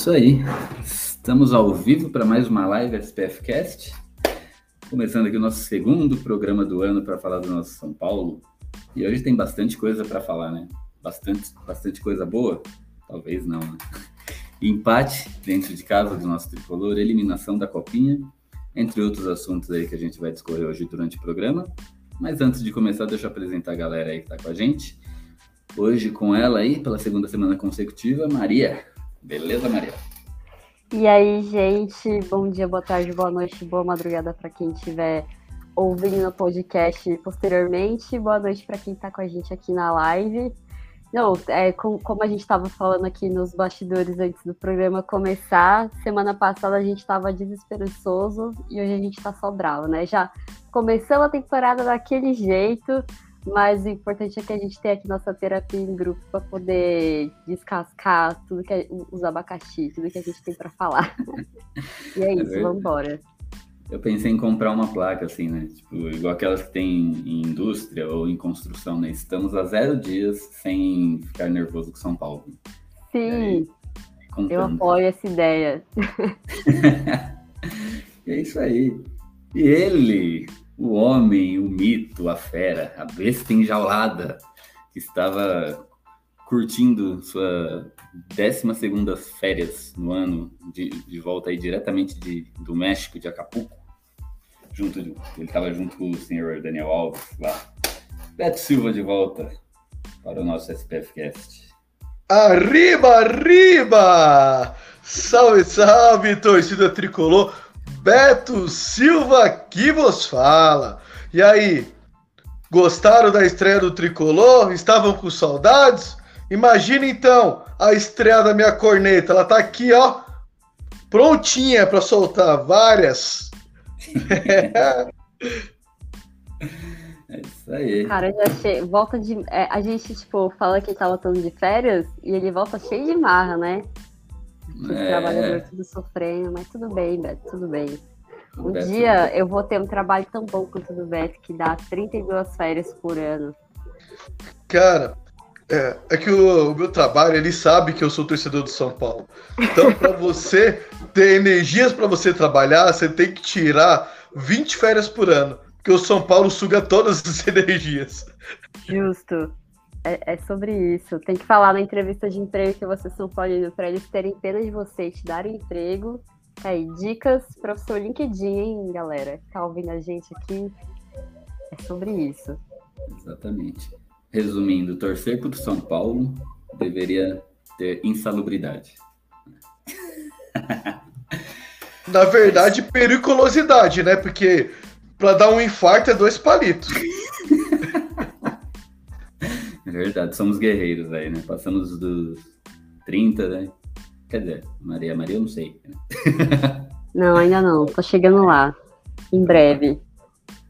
Isso aí. Estamos ao vivo para mais uma live SPF Cast. Começando aqui o nosso segundo programa do ano para falar do nosso São Paulo. E hoje tem bastante coisa para falar, né? Bastante, bastante coisa boa? Talvez não, né? Empate dentro de casa do nosso tricolor, eliminação da copinha, entre outros assuntos aí que a gente vai discorrer hoje durante o programa. Mas antes de começar, deixa eu apresentar a galera aí que está com a gente. Hoje com ela aí, pela segunda semana consecutiva, Maria. Beleza, Maria? E aí, gente, bom dia, boa tarde, boa noite, boa madrugada para quem estiver ouvindo no podcast posteriormente. Boa noite para quem está com a gente aqui na live. Não, é, com, como a gente estava falando aqui nos bastidores antes do programa começar, semana passada a gente estava desesperançoso e hoje a gente está só bravo, né? Já começamos a temporada daquele jeito, mas o importante é que a gente tenha aqui nossa terapia em grupo para poder descascar tudo que é, os abacaxi, tudo que a gente tem para falar. e é isso, é vamos embora. Eu pensei em comprar uma placa assim, né? Tipo, igual aquelas que tem em indústria ou em construção, né? Estamos a zero dias sem ficar nervoso com São Paulo. Sim, eu apoio essa ideia. é isso aí. E ele, o homem, o mito, a fera, a besta enjaulada, que estava curtindo sua 12 segunda férias no ano, de, de volta aí diretamente de, do México, de Acapulco, junto ele estava junto com o senhor Daniel Alves lá. Beto Silva de volta para o nosso SPF Cast. Arriba, arriba! Salve, salve, torcida tricolor! Beto Silva aqui vos fala. E aí, gostaram da estreia do Tricolor? Estavam com saudades? Imagina então a estreia da minha corneta. Ela tá aqui, ó, prontinha para soltar várias. é isso aí. Cara, já achei. Volta de. É, a gente, tipo, fala que tá voltando de férias e ele volta cheio de marra, né? É... trabalhador tudo sofrendo, mas tudo bem, Beto, tudo bem. Um Beto, dia eu vou ter um trabalho tão bom quanto o do Beto, que dá 32 férias por ano. Cara, é, é que o, o, meu trabalho, ele sabe que eu sou torcedor do São Paulo. Então, para você ter energias para você trabalhar, você tem que tirar 20 férias por ano. Porque o São Paulo suga todas as energias. Justo. É, é, sobre isso. Tem que falar na entrevista de emprego que vocês são Paulino para eles terem pena de você e te darem emprego. Aí, dicas para o seu LinkedIn, hein, galera? Tá ouvindo a gente aqui? É sobre isso. Exatamente. Resumindo, torcer o São Paulo deveria ter insalubridade. Na verdade, periculosidade, né? Porque para dar um infarto é dois palitos. É verdade, somos guerreiros aí, né? Passamos dos 30, né? Quer dizer, Maria Maria, eu não sei. Não, ainda não. Tô chegando lá. Em breve.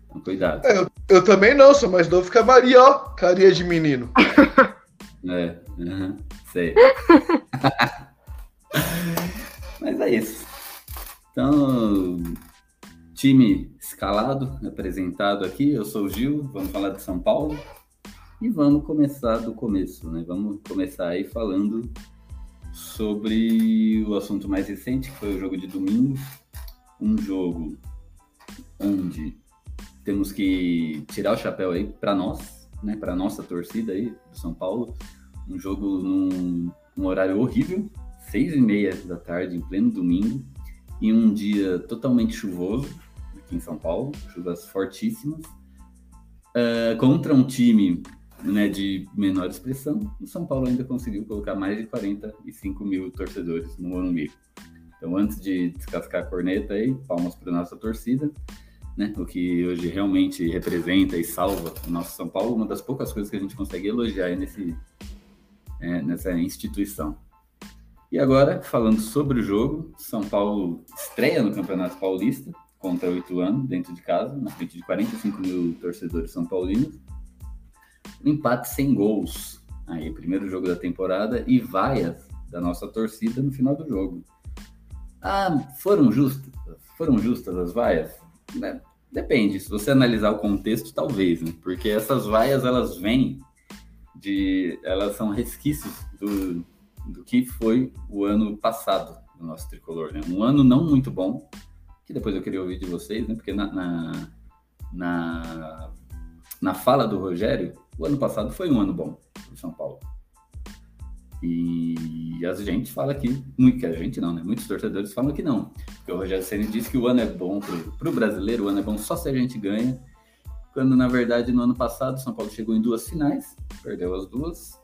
Então, cuidado. É, eu, eu, também não, sou mais novo que a Maria, ó. Carinha de menino. é, uhum, sei. Mas é isso. Então, time escalado, apresentado aqui. Eu sou o Gil, vamos falar de São Paulo. E vamos começar do começo, né? Vamos começar aí falando sobre o assunto mais recente, que foi o jogo de domingo. Um jogo onde temos que tirar o chapéu aí para nós, né? Para nossa torcida aí do São Paulo. Um jogo num, horário horrível, seis e meia da tarde, em pleno domingo, em um dia totalmente chuvoso aqui em São Paulo, chuvas fortíssimas, uh, contra um time né, de menor expressão, o São Paulo ainda conseguiu colocar mais de 45 mil torcedores no Morumbi. Então, antes de descascar a corneta aí, palmas para nossa torcida. né? O que hoje realmente representa e salva o nosso São Paulo, uma das poucas coisas que a gente consegue elogiar nesse, é, nessa instituição. E agora, falando sobre o jogo, São Paulo estreia no Campeonato Paulista contra o Ituano, dentro de casa, na frente de 45 mil torcedores são paulinos. Um empate sem gols. Aí, primeiro jogo da temporada e vaias da nossa torcida no final do jogo. Ah, foram justas? Foram justas as vaias? Né? Depende. Se você analisar o contexto, talvez, né? Porque essas vaias elas vêm de, elas são resquícios do, do que foi o ano passado do nosso tricolor, né? Um ano não muito bom, que depois eu queria ouvir de vocês, né? Porque na, na, na, na fala do Rogério, o ano passado foi um ano bom para São Paulo. E a gente fala que, que a gente não, né? Muitos torcedores falam que não. Porque o Rogério Senna disse que o ano é bom para o brasileiro, o ano é bom só se a gente ganha. Quando, na verdade, no ano passado, o São Paulo chegou em duas finais, perdeu as duas,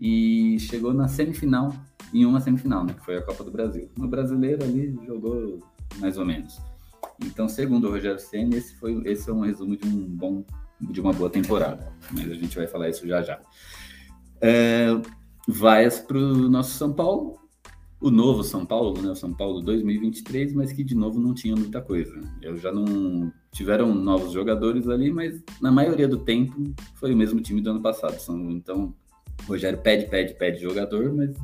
e chegou na semifinal, em uma semifinal, né? Que foi a Copa do Brasil. No brasileiro ali jogou mais ou menos. Então, segundo o Rogério Senna, esse, foi, esse é um resumo de um bom de uma boa temporada. Mas a gente vai falar isso já já. É, vaias para o nosso São Paulo, o novo São Paulo, né, o São Paulo 2023, mas que de novo não tinha muita coisa. Eu já não tiveram novos jogadores ali, mas na maioria do tempo foi o mesmo time do ano passado. Então, o Rogério pede, pede, pede jogador, mas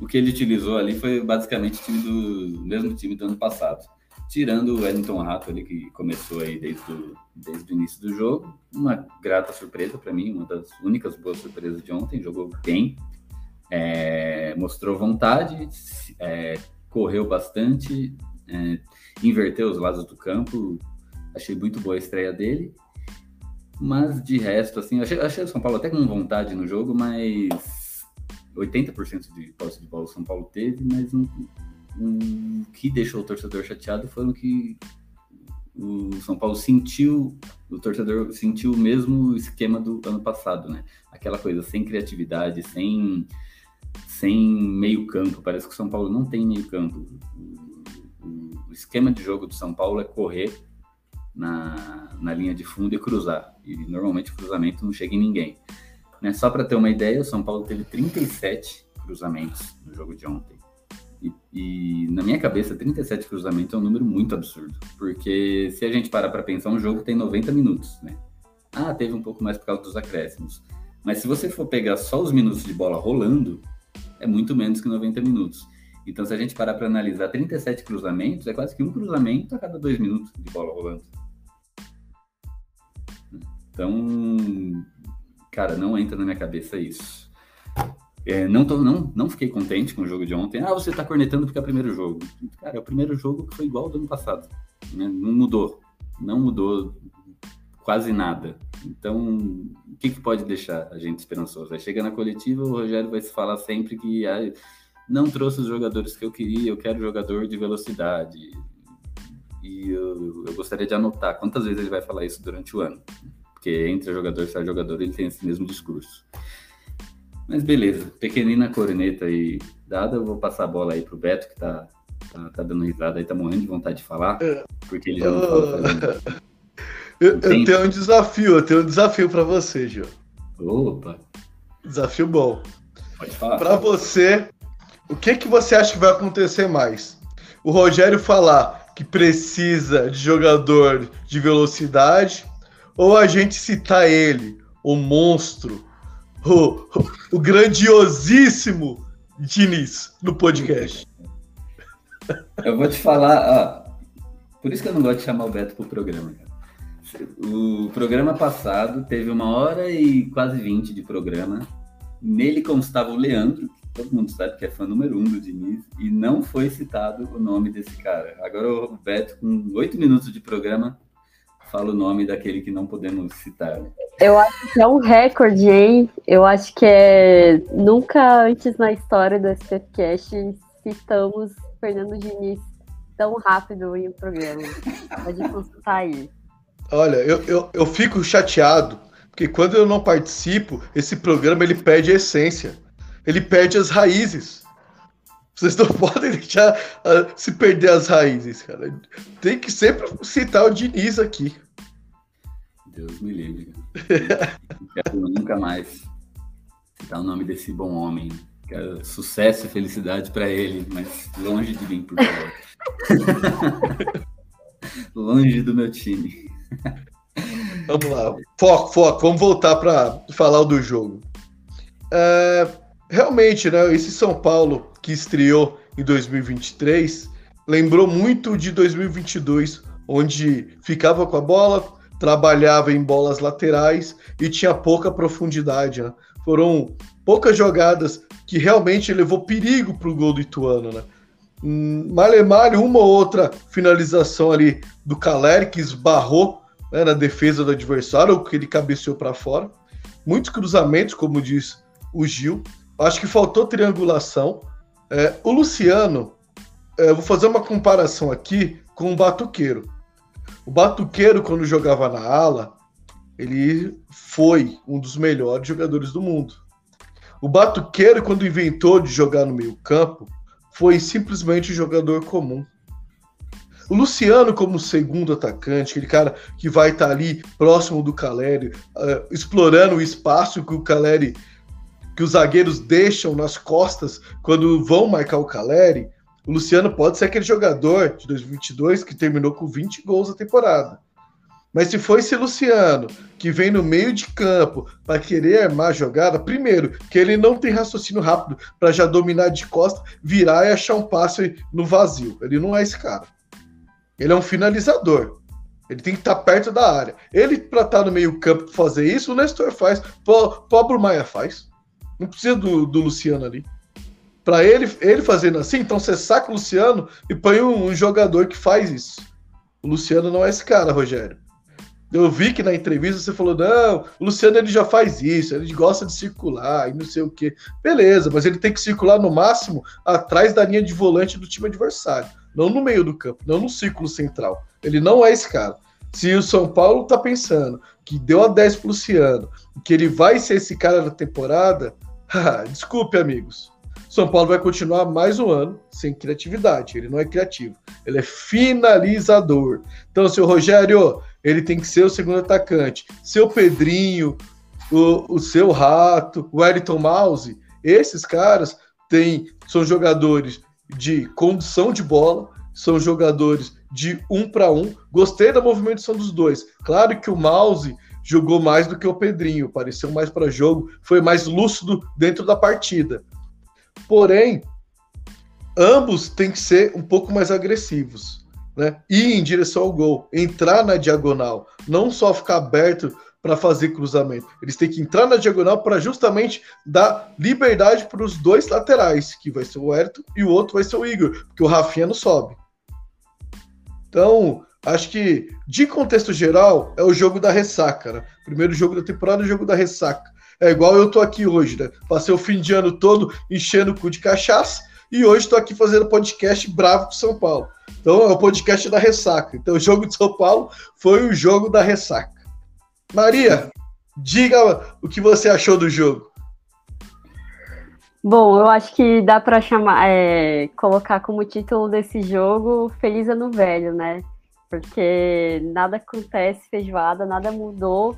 o que ele utilizou ali foi basicamente o time do mesmo time do ano passado. Tirando o Wellington Rato ali, que começou aí desde o, desde o início do jogo. Uma grata surpresa para mim, uma das únicas boas surpresas de ontem. Jogou bem, é, mostrou vontade, é, correu bastante, é, inverteu os lados do campo. Achei muito boa a estreia dele. Mas de resto, assim, achei, achei o São Paulo até com vontade no jogo, mas 80% de posse de bola o São Paulo teve, mas um, o que deixou o torcedor chateado foi o que o São Paulo sentiu, o torcedor sentiu o mesmo esquema do ano passado, né? Aquela coisa sem criatividade, sem, sem meio campo. Parece que o São Paulo não tem meio campo. O, esquema de jogo do São Paulo é correr na, na linha de fundo e cruzar. E normalmente o cruzamento não chega em ninguém. Né? Só para ter uma ideia, o São Paulo teve 37 cruzamentos no jogo de ontem. E, e, na minha cabeça, 37 cruzamentos é um número muito absurdo. Porque se a gente parar para pensar, um jogo tem 90 minutos, né? Ah, teve um pouco mais por causa dos acréscimos. Mas se você for pegar só os minutos de bola rolando, é muito menos que 90 minutos. Então, se a gente parar para analisar 37 cruzamentos, é quase que um cruzamento a cada dois minutos de bola rolando. Então, cara, não entra na minha cabeça isso. É, não, tô, não, não fiquei contente com o jogo de ontem. Ah, você tá cornetando porque é o primeiro jogo. Cara, é o primeiro jogo que foi igual ao do ano passado. Né? Não mudou. Não mudou quase nada. Então, o que, que pode deixar a gente esperançoso? Aí chega na coletiva, o Rogério vai se falar sempre que ah, não trouxe os jogadores que eu queria, eu quero jogador de velocidade. E eu, eu gostaria de anotar quantas vezes ele vai falar isso durante o ano. Porque entre jogador sai jogador, ele tem esse mesmo discurso. Mas beleza, pequenina corneta aí dada, eu vou passar a bola aí pro Beto, que tá, tá, tá dando risada aí, tá morrendo de vontade de falar, porque ele já não fala fazendo... eu, eu tenho um desafio, eu tenho um desafio para você, Gil. Opa! Desafio bom. Pode falar. Para você, o que, que você acha que vai acontecer mais? O Rogério falar que precisa de jogador de velocidade ou a gente citar ele, o monstro, o, o grandiosíssimo Diniz no podcast. Eu vou te falar, ó, por isso que eu não gosto de chamar o Beto pro programa, cara. O programa passado teve uma hora e quase vinte de programa. Nele constava o Leandro, que todo mundo sabe que é fã número um do Diniz, e não foi citado o nome desse cara. Agora o Beto, com oito minutos de programa, fala o nome daquele que não podemos citar. Eu acho que é um recorde, hein? Eu acho que é nunca antes na história do SPFcast citamos Fernando Diniz tão rápido em um programa. Pode consultar aí. Olha, eu, eu, eu fico chateado, porque quando eu não participo, esse programa ele perde a essência. Ele perde as raízes. Vocês não podem deixar uh, se perder as raízes, cara. Tem que sempre citar o Diniz aqui. Deus me livre. Quero nunca mais citar o nome desse bom homem. Quero sucesso e felicidade para ele, mas longe de mim, por favor. longe do meu time. Vamos lá. Foco, foco. Vamos voltar para falar do jogo. É, realmente, né? Esse São Paulo que estreou em 2023 lembrou muito de 2022, onde ficava com a bola, trabalhava em bolas laterais e tinha pouca profundidade. Né? Foram poucas jogadas que realmente levou perigo para o gol do Ituano. Né? Malemalho, uma ou outra finalização ali do Caleri que esbarrou né, na defesa do adversário, ou que ele cabeceou para fora. Muitos cruzamentos, como diz o Gil. Acho que faltou triangulação. É, o Luciano, é, vou fazer uma comparação aqui com o Batuqueiro. O Batuqueiro, quando jogava na ala, ele foi um dos melhores jogadores do mundo. O Batuqueiro, quando inventou de jogar no meio-campo, foi simplesmente um jogador comum. O Luciano, como segundo atacante, aquele cara que vai estar tá ali próximo do Caleri, uh, explorando o espaço que o Caleri, que os zagueiros deixam nas costas quando vão marcar o Caleri, o Luciano pode ser aquele jogador de 2022 que terminou com 20 gols na temporada. Mas se for esse Luciano que vem no meio de campo para querer armar a jogada, primeiro, que ele não tem raciocínio rápido para já dominar de costa, virar e achar um passe no vazio. Ele não é esse cara. Ele é um finalizador. Ele tem que estar perto da área. Ele, para estar no meio-campo fazer isso, o Nestor faz. O Pablo Maia faz. Não precisa do, do Luciano ali. Para ele, ele fazendo assim, então você saca o Luciano e põe um, um, jogador que faz isso. O Luciano não é esse cara, Rogério. Eu vi que na entrevista você falou: não, o Luciano ele já faz isso, ele gosta de circular e não sei o que. Beleza, mas ele tem que circular no máximo atrás da linha de volante do time adversário não no meio do campo, não no círculo central. Ele não é esse cara. Se o São Paulo tá pensando que deu a 10 pro Luciano, que ele vai ser esse cara na temporada, desculpe, amigos. São Paulo vai continuar mais um ano sem criatividade. Ele não é criativo, ele é finalizador. Então, seu Rogério, ele tem que ser o segundo atacante. Seu Pedrinho, o, o seu Rato, o Wellington Mouse, esses caras têm, são jogadores de condução de bola, são jogadores de um para um. Gostei da movimentação dos dois. Claro que o Mouse jogou mais do que o Pedrinho, pareceu mais para jogo, foi mais lúcido dentro da partida. Porém, ambos têm que ser um pouco mais agressivos, né? Ir em direção ao gol, entrar na diagonal, não só ficar aberto para fazer cruzamento. Eles têm que entrar na diagonal para justamente dar liberdade para os dois laterais, que vai ser o Ayrton e o outro vai ser o Igor, porque o Rafinha não sobe. Então, acho que de contexto geral é o jogo da ressaca, né? Primeiro jogo da temporada, o jogo da ressaca. É igual eu tô aqui hoje, né? Passei o fim de ano todo enchendo o cu de cachaça e hoje estou aqui fazendo podcast bravo com São Paulo. Então é o podcast da ressaca. Então o jogo de São Paulo foi o jogo da ressaca. Maria, diga o que você achou do jogo. Bom, eu acho que dá para chamar, é, colocar como título desse jogo Feliz Ano Velho, né? Porque nada acontece feijoada, nada mudou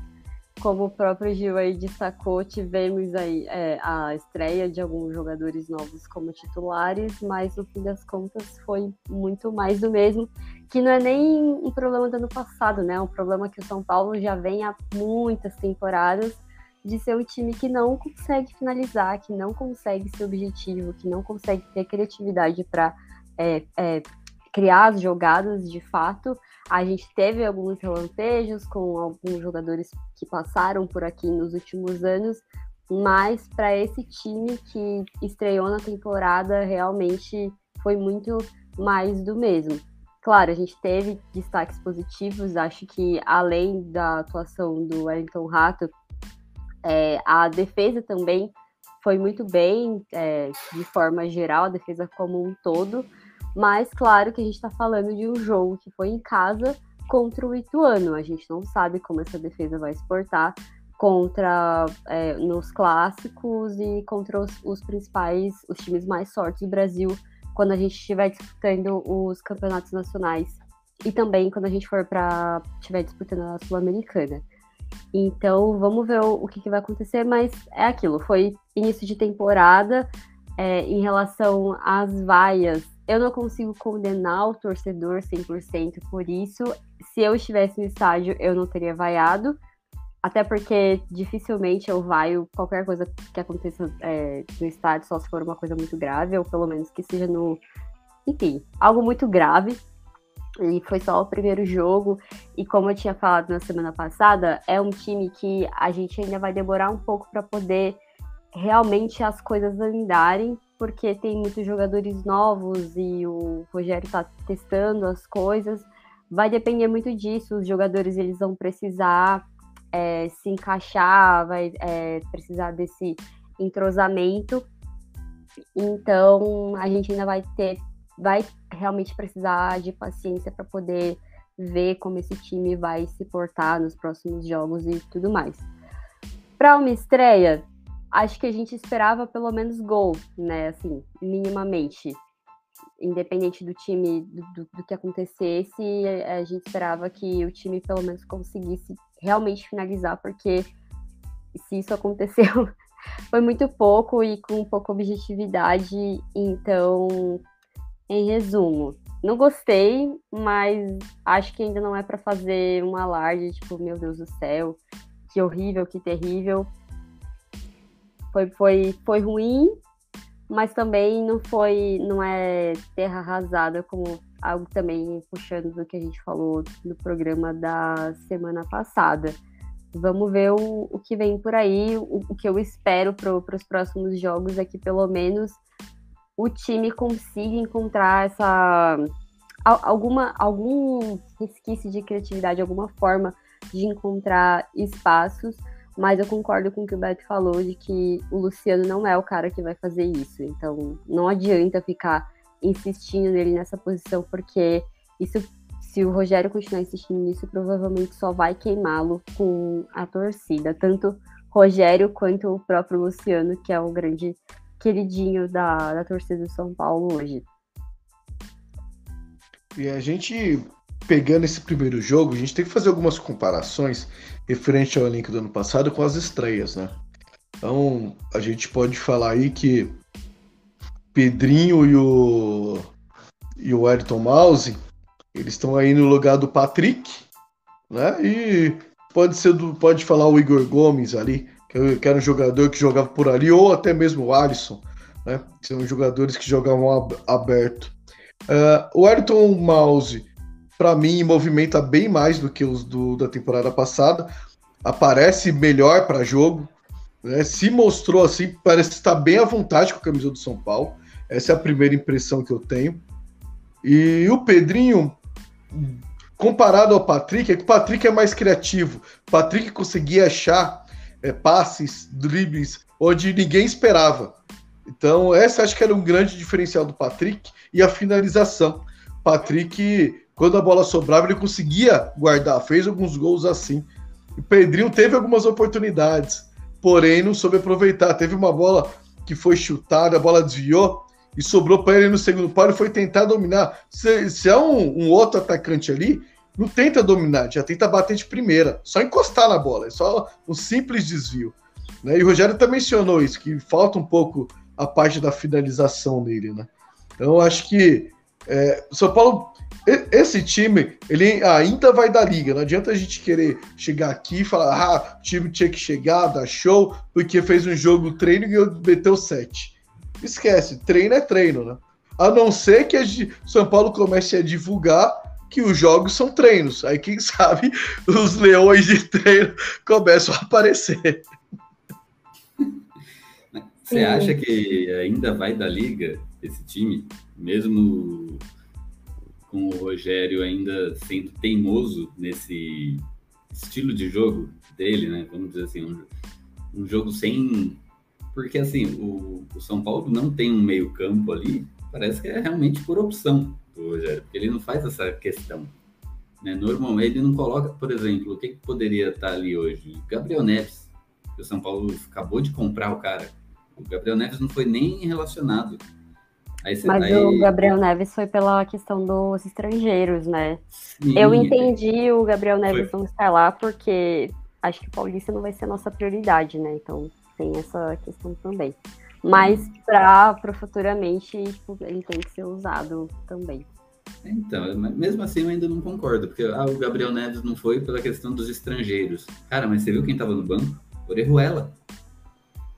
como o próprio Gil aí destacou, tivemos aí é, a estreia de alguns jogadores novos como titulares, mas no fim das contas foi muito mais do mesmo, que não é nem um problema do ano passado, né? É um problema que o São Paulo já vem há muitas temporadas de ser um time que não consegue finalizar, que não consegue ser objetivo, que não consegue ter criatividade para é, é, criar as jogadas de fato. A gente teve alguns relampejos com alguns jogadores que passaram por aqui nos últimos anos, mas para esse time que estreou na temporada, realmente foi muito mais do mesmo. Claro, a gente teve destaques positivos, acho que além da atuação do Wellington Rato, é, a defesa também foi muito bem, é, de forma geral, a defesa como um todo. Mas claro que a gente está falando de um jogo que foi em casa contra o Ituano. A gente não sabe como essa defesa vai se portar contra é, nos clássicos e contra os, os, principais, os times mais fortes do Brasil quando a gente estiver disputando os campeonatos nacionais e também quando a gente for para estiver disputando a Sul-Americana. Então, vamos ver o, o que, que, vai acontecer, mas é aquilo, foi início de temporada. É, em relação às vaias, eu não consigo condenar o torcedor 100% por isso. Se eu estivesse no estádio, eu não teria vaiado. Até porque dificilmente eu vaio qualquer coisa que aconteça é, no estádio, só se for uma coisa muito grave, ou pelo menos que seja no. Enfim, algo muito grave. E foi só o primeiro jogo. E como eu tinha falado na semana passada, é um time que a gente ainda vai demorar um pouco para poder realmente as coisas andarem, porque tem muitos jogadores novos e o Rogério está testando as coisas. Vai depender muito disso. Os jogadores eles vão precisar é, se encaixar, vai é, precisar desse entrosamento. Então a gente ainda vai ter, vai realmente precisar de paciência para poder ver como esse time vai se portar nos próximos jogos e tudo mais. Para uma estreia, acho que a gente esperava pelo menos gol, né? Assim, minimamente. Independente do time, do, do, do que acontecesse, a gente esperava que o time pelo menos conseguisse realmente finalizar, porque se isso aconteceu, foi muito pouco e com pouca objetividade. Então, em resumo, não gostei, mas acho que ainda não é para fazer um alarde, tipo, meu Deus do céu, que horrível, que terrível. Foi, foi, foi ruim, mas também não foi, não é terra arrasada como algo também puxando do que a gente falou no programa da semana passada. Vamos ver o, o que vem por aí. O, o que eu espero para os próximos jogos é que pelo menos o time consiga encontrar essa alguma algum resquício de criatividade, alguma forma de encontrar espaços. Mas eu concordo com o que o Beto falou de que o Luciano não é o cara que vai fazer isso. Então não adianta ficar insistindo nele nessa posição, porque isso, se o Rogério continuar insistindo nisso, provavelmente só vai queimá-lo com a torcida, tanto Rogério quanto o próprio Luciano, que é o grande queridinho da, da torcida do São Paulo hoje. E a gente, pegando esse primeiro jogo, a gente tem que fazer algumas comparações referente ao elenco do ano passado com as estreias, né? Então, a gente pode falar aí que Pedrinho e o, e o Ayrton Mouse, eles estão aí no lugar do Patrick, né? E pode ser do, pode falar o Igor Gomes ali, que era um jogador que jogava por ali, ou até mesmo o Alisson, né? São jogadores que jogavam aberto. Uh, o Ayrton Mouse, para mim, movimenta bem mais do que os do, da temporada passada. Aparece melhor para jogo, né? se mostrou assim, parece estar bem à vontade com a camisa do São Paulo. Essa é a primeira impressão que eu tenho. E o Pedrinho, comparado ao Patrick, é que o Patrick é mais criativo. O Patrick conseguia achar é, passes, dribles, onde ninguém esperava. Então, essa acho que era um grande diferencial do Patrick e a finalização. Patrick, quando a bola sobrava, ele conseguia guardar, fez alguns gols assim. O Pedrinho teve algumas oportunidades, porém não soube aproveitar. Teve uma bola que foi chutada, a bola desviou, e sobrou para ele no segundo pau, ele foi tentar dominar. Se, se é um, um, outro atacante ali, não tenta dominar, já tenta bater de primeira, só encostar na bola, é só um simples desvio. Né? E o Rogério também mencionou isso, que falta um pouco a parte da finalização dele, né? Então acho que é, o São Paulo, esse time, ele ainda vai dar liga. Não adianta a gente querer chegar aqui e falar, ah, o time tinha que chegar, dar show, porque fez um jogo treino e meteu sete esquece, treino é treino, né? A não ser que a São Paulo comece a divulgar que os jogos são treinos. Aí, quem sabe, os leões de treino começam a aparecer. Você acha que ainda vai da liga esse time, mesmo com o Rogério ainda sendo teimoso nesse estilo de jogo dele, né? Vamos dizer assim, um, um jogo sem porque assim, o, o São Paulo não tem um meio-campo ali, parece que é realmente por opção do Rogério, porque ele não faz essa questão. Né? Normalmente ele não coloca, por exemplo, o que, que poderia estar ali hoje? Gabriel Neves, que o São Paulo acabou de comprar o cara. O Gabriel Neves não foi nem relacionado. Aí, Mas aí... o Gabriel Neves foi pela questão dos estrangeiros, né? Sim, eu entendi o Gabriel Neves foi. não estar lá porque acho que o Paulista não vai ser a nossa prioridade, né? Então tem essa questão também. Mas para futuramente, tipo, ele tem que ser usado também. Então, mesmo assim eu ainda não concordo, porque ah, o Gabriel Neves não foi pela questão dos estrangeiros. Cara, mas você viu quem tava no banco? Orejuela.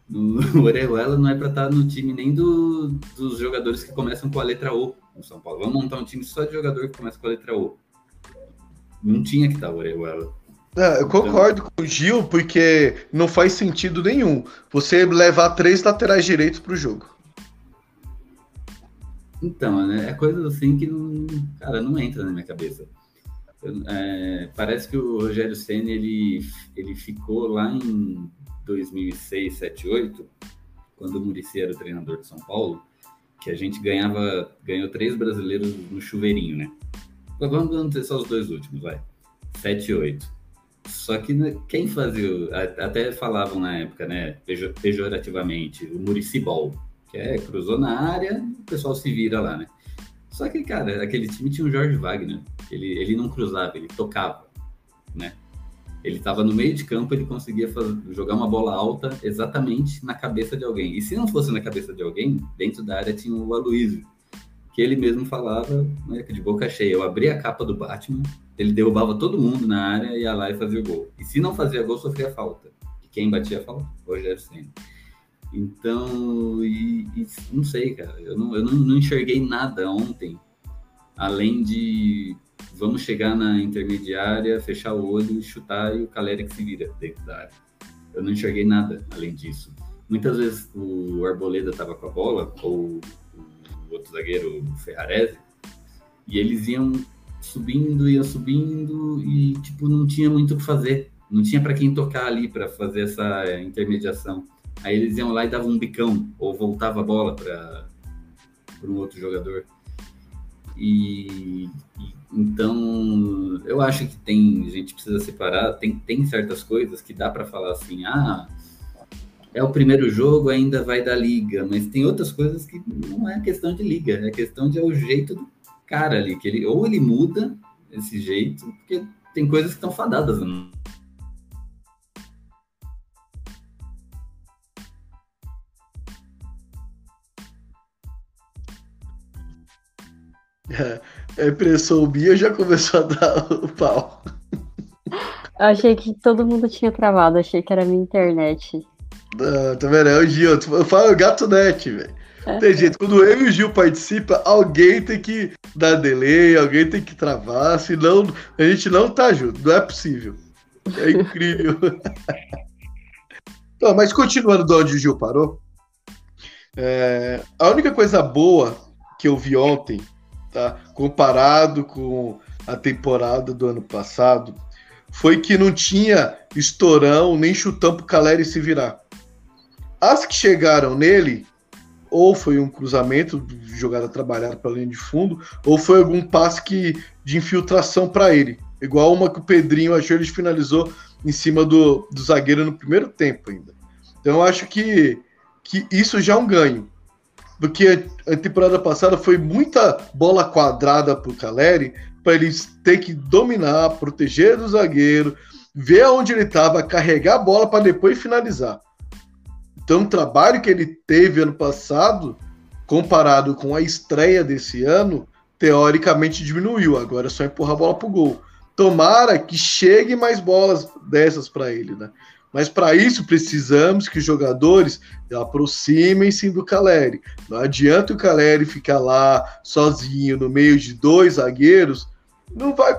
O Orejuela não é para estar tá no time nem do, dos jogadores que começam com a letra O no São Paulo. Vamos montar um time só de jogador que começa com a letra O. Não tinha que estar tá o Orejuela. É, eu concordo com o Gil, porque não faz sentido nenhum você levar três laterais direitos para o jogo. Então, né, é coisa assim que não, cara, não entra na minha cabeça. Eu, é, parece que o Rogério Senna ele, ele ficou lá em 2006, 7, 8, quando o Murici era o treinador de São Paulo, que a gente ganhava, ganhou três brasileiros no chuveirinho, né? Vamos, vamos só os dois últimos, vai. 7 e 8 só que né, quem fazia, até falavam na época, né, pejorativamente, o Muricibol, que é cruzou na área, o pessoal se vira lá, né? Só que, cara, aquele time tinha o Jorge Wagner, ele, ele não cruzava, ele tocava, né? Ele estava no meio de campo, ele conseguia fazer, jogar uma bola alta exatamente na cabeça de alguém. E se não fosse na cabeça de alguém, dentro da área tinha o Aloysio, que ele mesmo falava, né, de boca cheia, eu abria a capa do Batman, ele derrubava todo mundo na área, ia lá e fazia o gol. E se não fazia gol, sofria falta. E quem batia a falta? Rogério Senna. Então, e, e, não sei, cara, eu, não, eu não, não enxerguei nada ontem, além de vamos chegar na intermediária, fechar o olho, chutar e o Caleri que se vira dentro da área. Eu não enxerguei nada além disso. Muitas vezes o Arboleda estava com a bola, ou o outro zagueiro, o Ferrarese, e eles iam subindo, iam subindo e tipo não tinha muito o que fazer, não tinha para quem tocar ali para fazer essa intermediação. Aí eles iam lá e davam um bicão ou voltava a bola para um outro jogador. E, e, então eu acho que tem a gente precisa separar, tem tem certas coisas que dá para falar assim, ah, é o primeiro jogo, ainda vai da liga, mas tem outras coisas que não é questão de liga, é questão de é o jeito do cara ali, que ele ou ele muda esse jeito, porque tem coisas que estão fadadas. Né? A impressão minha já começou a dar o pau. Eu achei que todo mundo tinha travado, achei que era minha internet. Não, tá vendo? É o Gil, eu falo gato net, velho. Tem jeito, quando eu e o Gil participa, alguém tem que dar delay, alguém tem que travar, senão a gente não tá junto, não é possível. É incrível. então, mas continuando de onde o Gil parou, é, a única coisa boa que eu vi ontem, tá, comparado com a temporada do ano passado, foi que não tinha estourão nem chutão pro Caleri se virar. As que chegaram nele ou foi um cruzamento, jogada trabalhada para linha de fundo, ou foi algum passe que, de infiltração para ele. Igual uma que o Pedrinho achou, ele finalizou em cima do, do zagueiro no primeiro tempo ainda. Então eu acho que, que isso já é um ganho. Porque a temporada passada foi muita bola quadrada para o Caleri, para ele ter que dominar, proteger do zagueiro, ver onde ele estava, carregar a bola para depois finalizar. Então, o trabalho que ele teve ano passado, comparado com a estreia desse ano, teoricamente diminuiu. Agora é só empurrar a bola para o gol. Tomara que chegue mais bolas dessas para ele, né? Mas para isso precisamos que os jogadores aproximem-se do Caleri. Não adianta o Caleri ficar lá sozinho no meio de dois zagueiros. Não vai.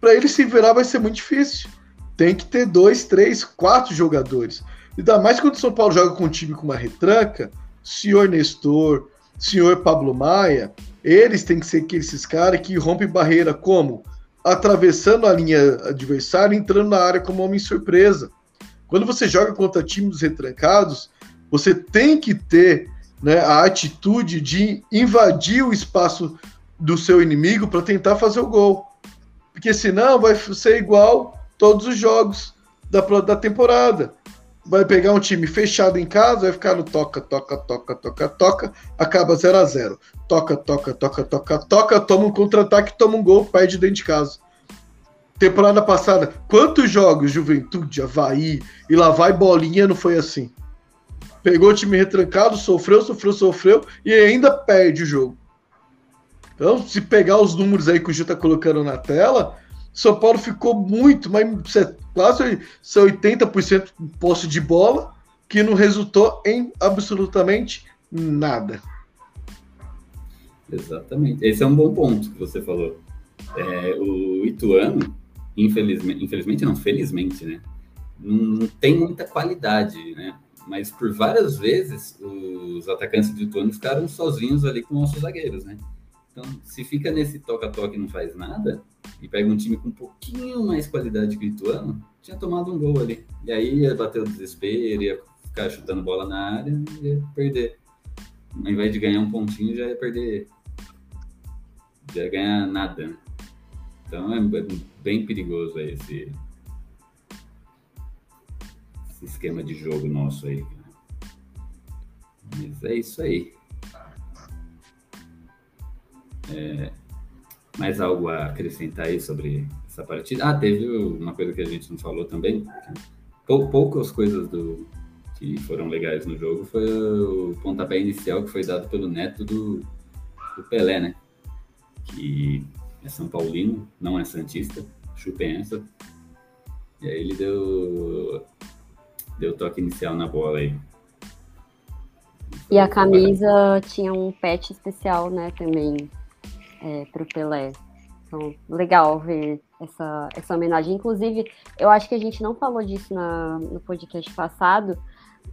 Para ele se virar vai ser muito difícil. Tem que ter dois, três, quatro jogadores. Ainda mais quando o São Paulo joga com um time com uma retranca, senhor Nestor, senhor Pablo Maia, eles têm que ser esses caras que rompem barreira como? Atravessando a linha adversária, entrando na área como homem surpresa. Quando você joga contra times retrancados, você tem que ter né, a atitude de invadir o espaço do seu inimigo para tentar fazer o gol. Porque senão vai ser igual todos os jogos da, da temporada vai pegar um time fechado em casa, vai ficar no toca, toca, toca, toca, toca, acaba 0 a 0 Toca, toca, toca, toca, toca, toma um contra-ataque, toma um gol, perde dentro de casa. Temporada passada, quantos jogos Juventude, Havaí e lá vai bolinha não foi assim? Pegou o time retrancado, sofreu, sofreu, sofreu e ainda perde o jogo. Então, se pegar os números aí que o Gil tá colocando na tela, São Paulo ficou muito, mas quase 80% posse de bola, que não resultou em absolutamente nada. Exatamente. Esse é um bom ponto que você falou. É, o Ituano, infelizmente, infelizmente não, felizmente, né? Não, tem muita qualidade, né? Mas por várias vezes os atacantes do Ituano ficaram sozinhos ali com nossos zagueiros, né? Então, se fica nesse toca-toque e não faz nada, e pega um time com um pouquinho mais qualidade que o Ituano, tinha tomado um gol ali. E aí ia bater o desespero, ia ficar chutando bola na área e ia perder. Ao invés de ganhar um pontinho, já ia perder. Já ia ganhar nada. Então é bem perigoso aí esse, esse esquema de jogo nosso aí. Mas é isso aí. É, mais algo a acrescentar aí sobre essa partida? Ah, teve uma coisa que a gente não falou também. Pou, poucas coisas do, que foram legais no jogo foi o pontapé inicial que foi dado pelo neto do, do Pelé, né? Que é São Paulino, não é Santista, chupem essa. E aí ele deu, deu toque inicial na bola aí. E a camisa tinha um patch especial, né, também é, para o Pelé. Então, legal ver essa, essa homenagem. Inclusive, eu acho que a gente não falou disso na, no podcast passado,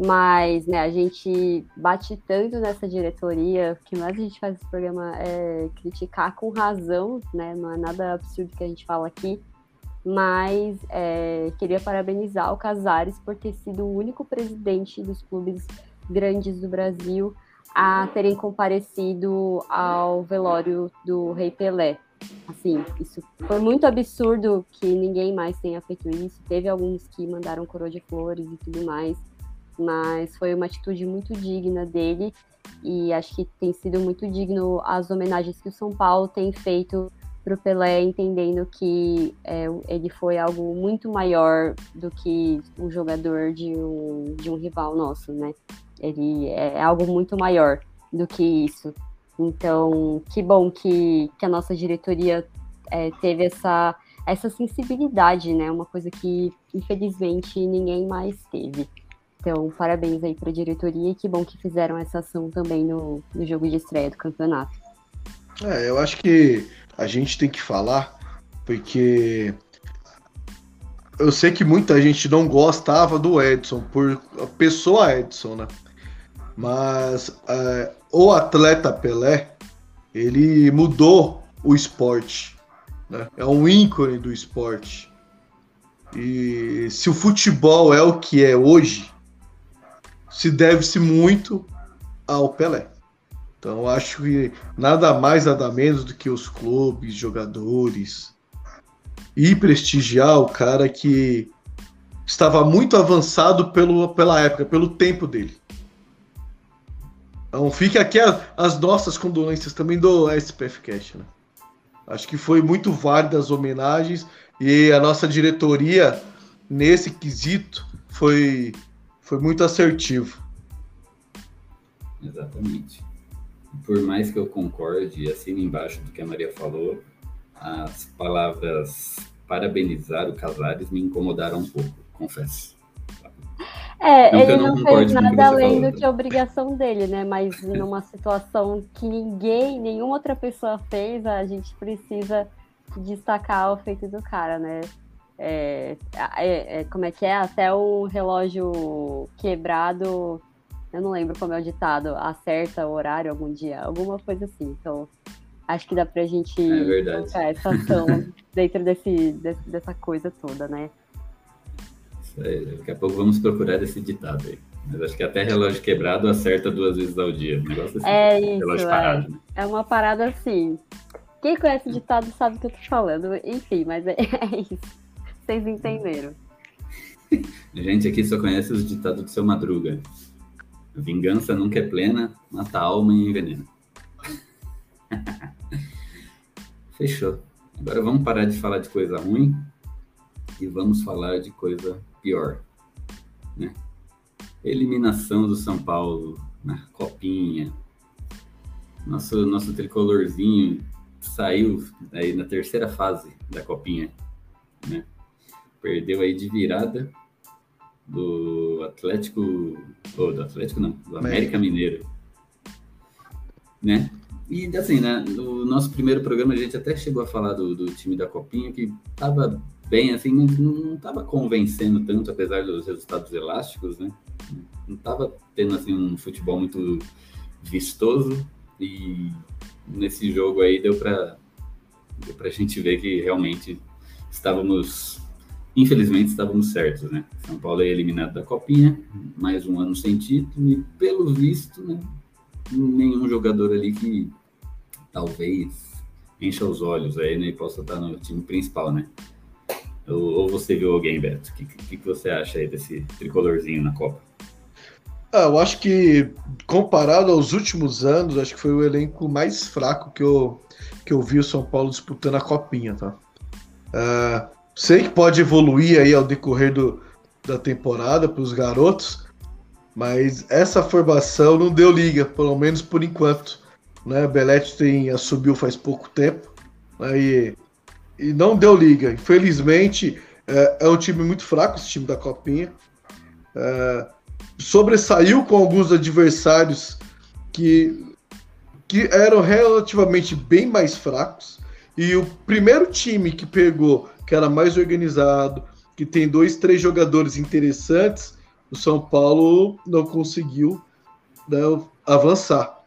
mas né, a gente bate tanto nessa diretoria, que mais a gente faz esse programa é criticar com razão, né? Não é nada absurdo que a gente fala aqui. Mas é, queria parabenizar o Casares por ter sido o único presidente dos clubes grandes do Brasil a terem comparecido ao velório do Rei Pelé. Assim, isso foi muito absurdo que ninguém mais tenha feito isso. Teve alguns que mandaram coroa de flores e tudo mais, mas foi uma atitude muito digna dele e acho que tem sido muito digno as homenagens que o São Paulo tem feito para o Pelé, entendendo que é, ele foi algo muito maior do que um jogador de um, de um rival nosso, né? Ele é algo muito maior do que isso. Então, que bom que, que a nossa diretoria é, teve essa, essa sensibilidade, né? Uma coisa que, infelizmente, ninguém mais teve. Então, parabéns aí para a diretoria e que bom que fizeram essa ação também no, no jogo de estreia do campeonato. É, eu acho que a gente tem que falar, porque eu sei que muita gente não gostava do Edson, por a pessoa Edson, né? Mas é, o atleta Pelé, ele mudou o esporte. Né? É um ícone do esporte. E se o futebol é o que é hoje, se deve-se muito ao Pelé. Então acho que nada mais, nada menos do que os clubes, jogadores e prestigiar o cara que estava muito avançado pelo, pela época, pelo tempo dele. Então fica aqui as nossas condolências também do SPF Cash, né? Acho que foi muito válida as homenagens e a nossa diretoria nesse quesito foi, foi muito assertivo. Exatamente. Por mais que eu concorde e assine embaixo do que a Maria falou, as palavras parabenizar o Casares me incomodaram um pouco, confesso. É, ele não, não fez nada além do que a obrigação dele, né? Mas numa situação que ninguém, nenhuma outra pessoa fez, a gente precisa destacar o feito do cara, né? É, é, é, como é que é? Até o relógio quebrado, eu não lembro como é o ditado, acerta o horário algum dia, alguma coisa assim. Então, acho que dá pra gente é colocar essa ação dentro desse, desse, dessa coisa toda, né? Daqui a pouco vamos procurar esse ditado aí. Mas acho que até relógio quebrado acerta duas vezes ao dia. Um negócio assim. É isso. Relógio é. parado, né? é uma parada assim. Quem conhece o ditado sabe o que eu tô falando. Enfim, mas é, é isso. Vocês entenderam. A gente aqui só conhece os ditados do seu Madruga. Vingança nunca é plena, mata a alma e envenena. Fechou. Agora vamos parar de falar de coisa ruim e vamos falar de coisa pior. Né? Eliminação do São Paulo na copinha. Nosso, nosso tricolorzinho saiu aí na terceira fase da copinha. Né? Perdeu aí de virada do Atlético. Ou do Atlético não, do América Mineiro. Né? E assim, né, no nosso primeiro programa a gente até chegou a falar do, do time da Copinha, que tava bem, assim, não, não tava convencendo tanto, apesar dos resultados elásticos, né? Não tava tendo, assim, um futebol muito vistoso e nesse jogo aí deu para deu pra gente ver que realmente estávamos, infelizmente estávamos certos, né? São Paulo é eliminado da Copinha, mais um ano sem título e pelo visto, né, nenhum jogador ali que talvez encha os olhos aí, né? E possa estar no time principal, né? Ou, ou você viu alguém, Beto? O que, que, que, você acha aí desse tricolorzinho na Copa? Ah, eu acho que, comparado aos últimos anos, acho que foi o elenco mais fraco que eu, que eu vi o São Paulo disputando a Copinha, tá? Uh, sei que pode evoluir aí ao decorrer do, da temporada para os garotos, mas essa formação não deu liga, pelo menos por enquanto. Né? Belete tem, assumiu faz pouco tempo né? e, e não deu liga. Infelizmente, é, é, um time muito fraco, esse time da Copinha. É, sobressaiu com alguns adversários que, que eram relativamente bem mais fracos. E o primeiro time que pegou, era mais organizado, que tem dois, três jogadores interessantes, o São Paulo não conseguiu né, avançar.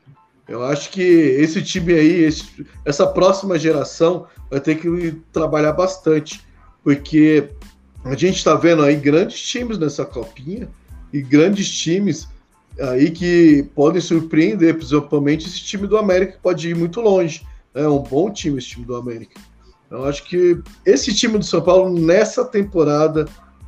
Eu acho que esse time aí, esse, essa próxima geração, vai ter que trabalhar bastante, porque a gente está vendo aí grandes times nessa copinha e grandes times aí que podem surpreender, principalmente esse time do América que pode ir muito longe. É um bom time esse time do América. Eu acho que esse time do São Paulo nessa temporada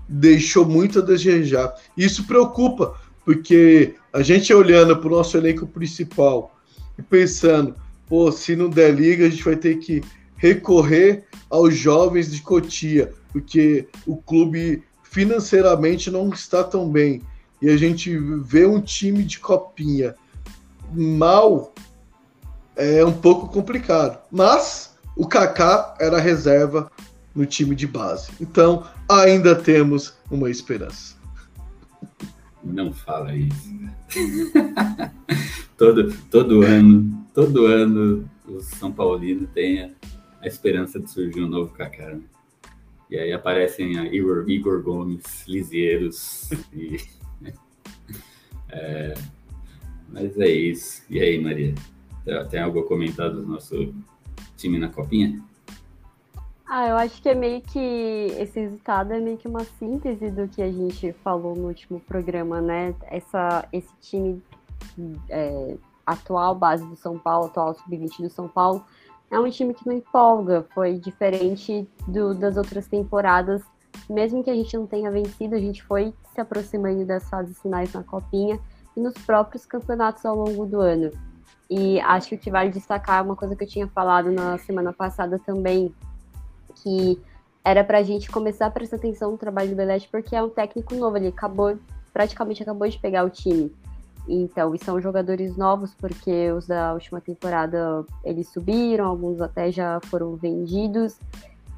deixou muito a desejar. Isso preocupa, porque a gente olhando para o nosso elenco principal e pensando, pô, se não der liga, a gente vai ter que recorrer aos jovens de Cotia, porque o clube financeiramente não está tão bem. E a gente vê um time de copinha mal é um pouco complicado. Mas o Kaká era reserva no time de base. Então, ainda temos uma esperança. Não fala isso. todo, todo ano, todo ano o São Paulino tem a, esperança de surgir um novo Kaká. Né? E aí aparecem a Igor, Igor Gomes, Liseiros e... é, mas é isso. E aí, Maria? Tem algo a comentar do nosso time na copinha? Ah, eu acho que é meio que esse resultado é meio que uma síntese do que a gente falou no último programa, né? Essa, esse time é, atual, base do São Paulo, atual sub-20 do São Paulo, é um time que não empolga. Foi diferente do, das outras temporadas. Mesmo que a gente não tenha vencido, a gente foi se aproximando das fases finais na Copinha e nos próprios campeonatos ao longo do ano. E acho que vale destacar uma coisa que eu tinha falado na semana passada também, que era para a gente começar a prestar atenção no trabalho do Belete, porque é um técnico novo, ele acabou, praticamente acabou de pegar o time. Então, e são jogadores novos, porque os da última temporada eles subiram, alguns até já foram vendidos.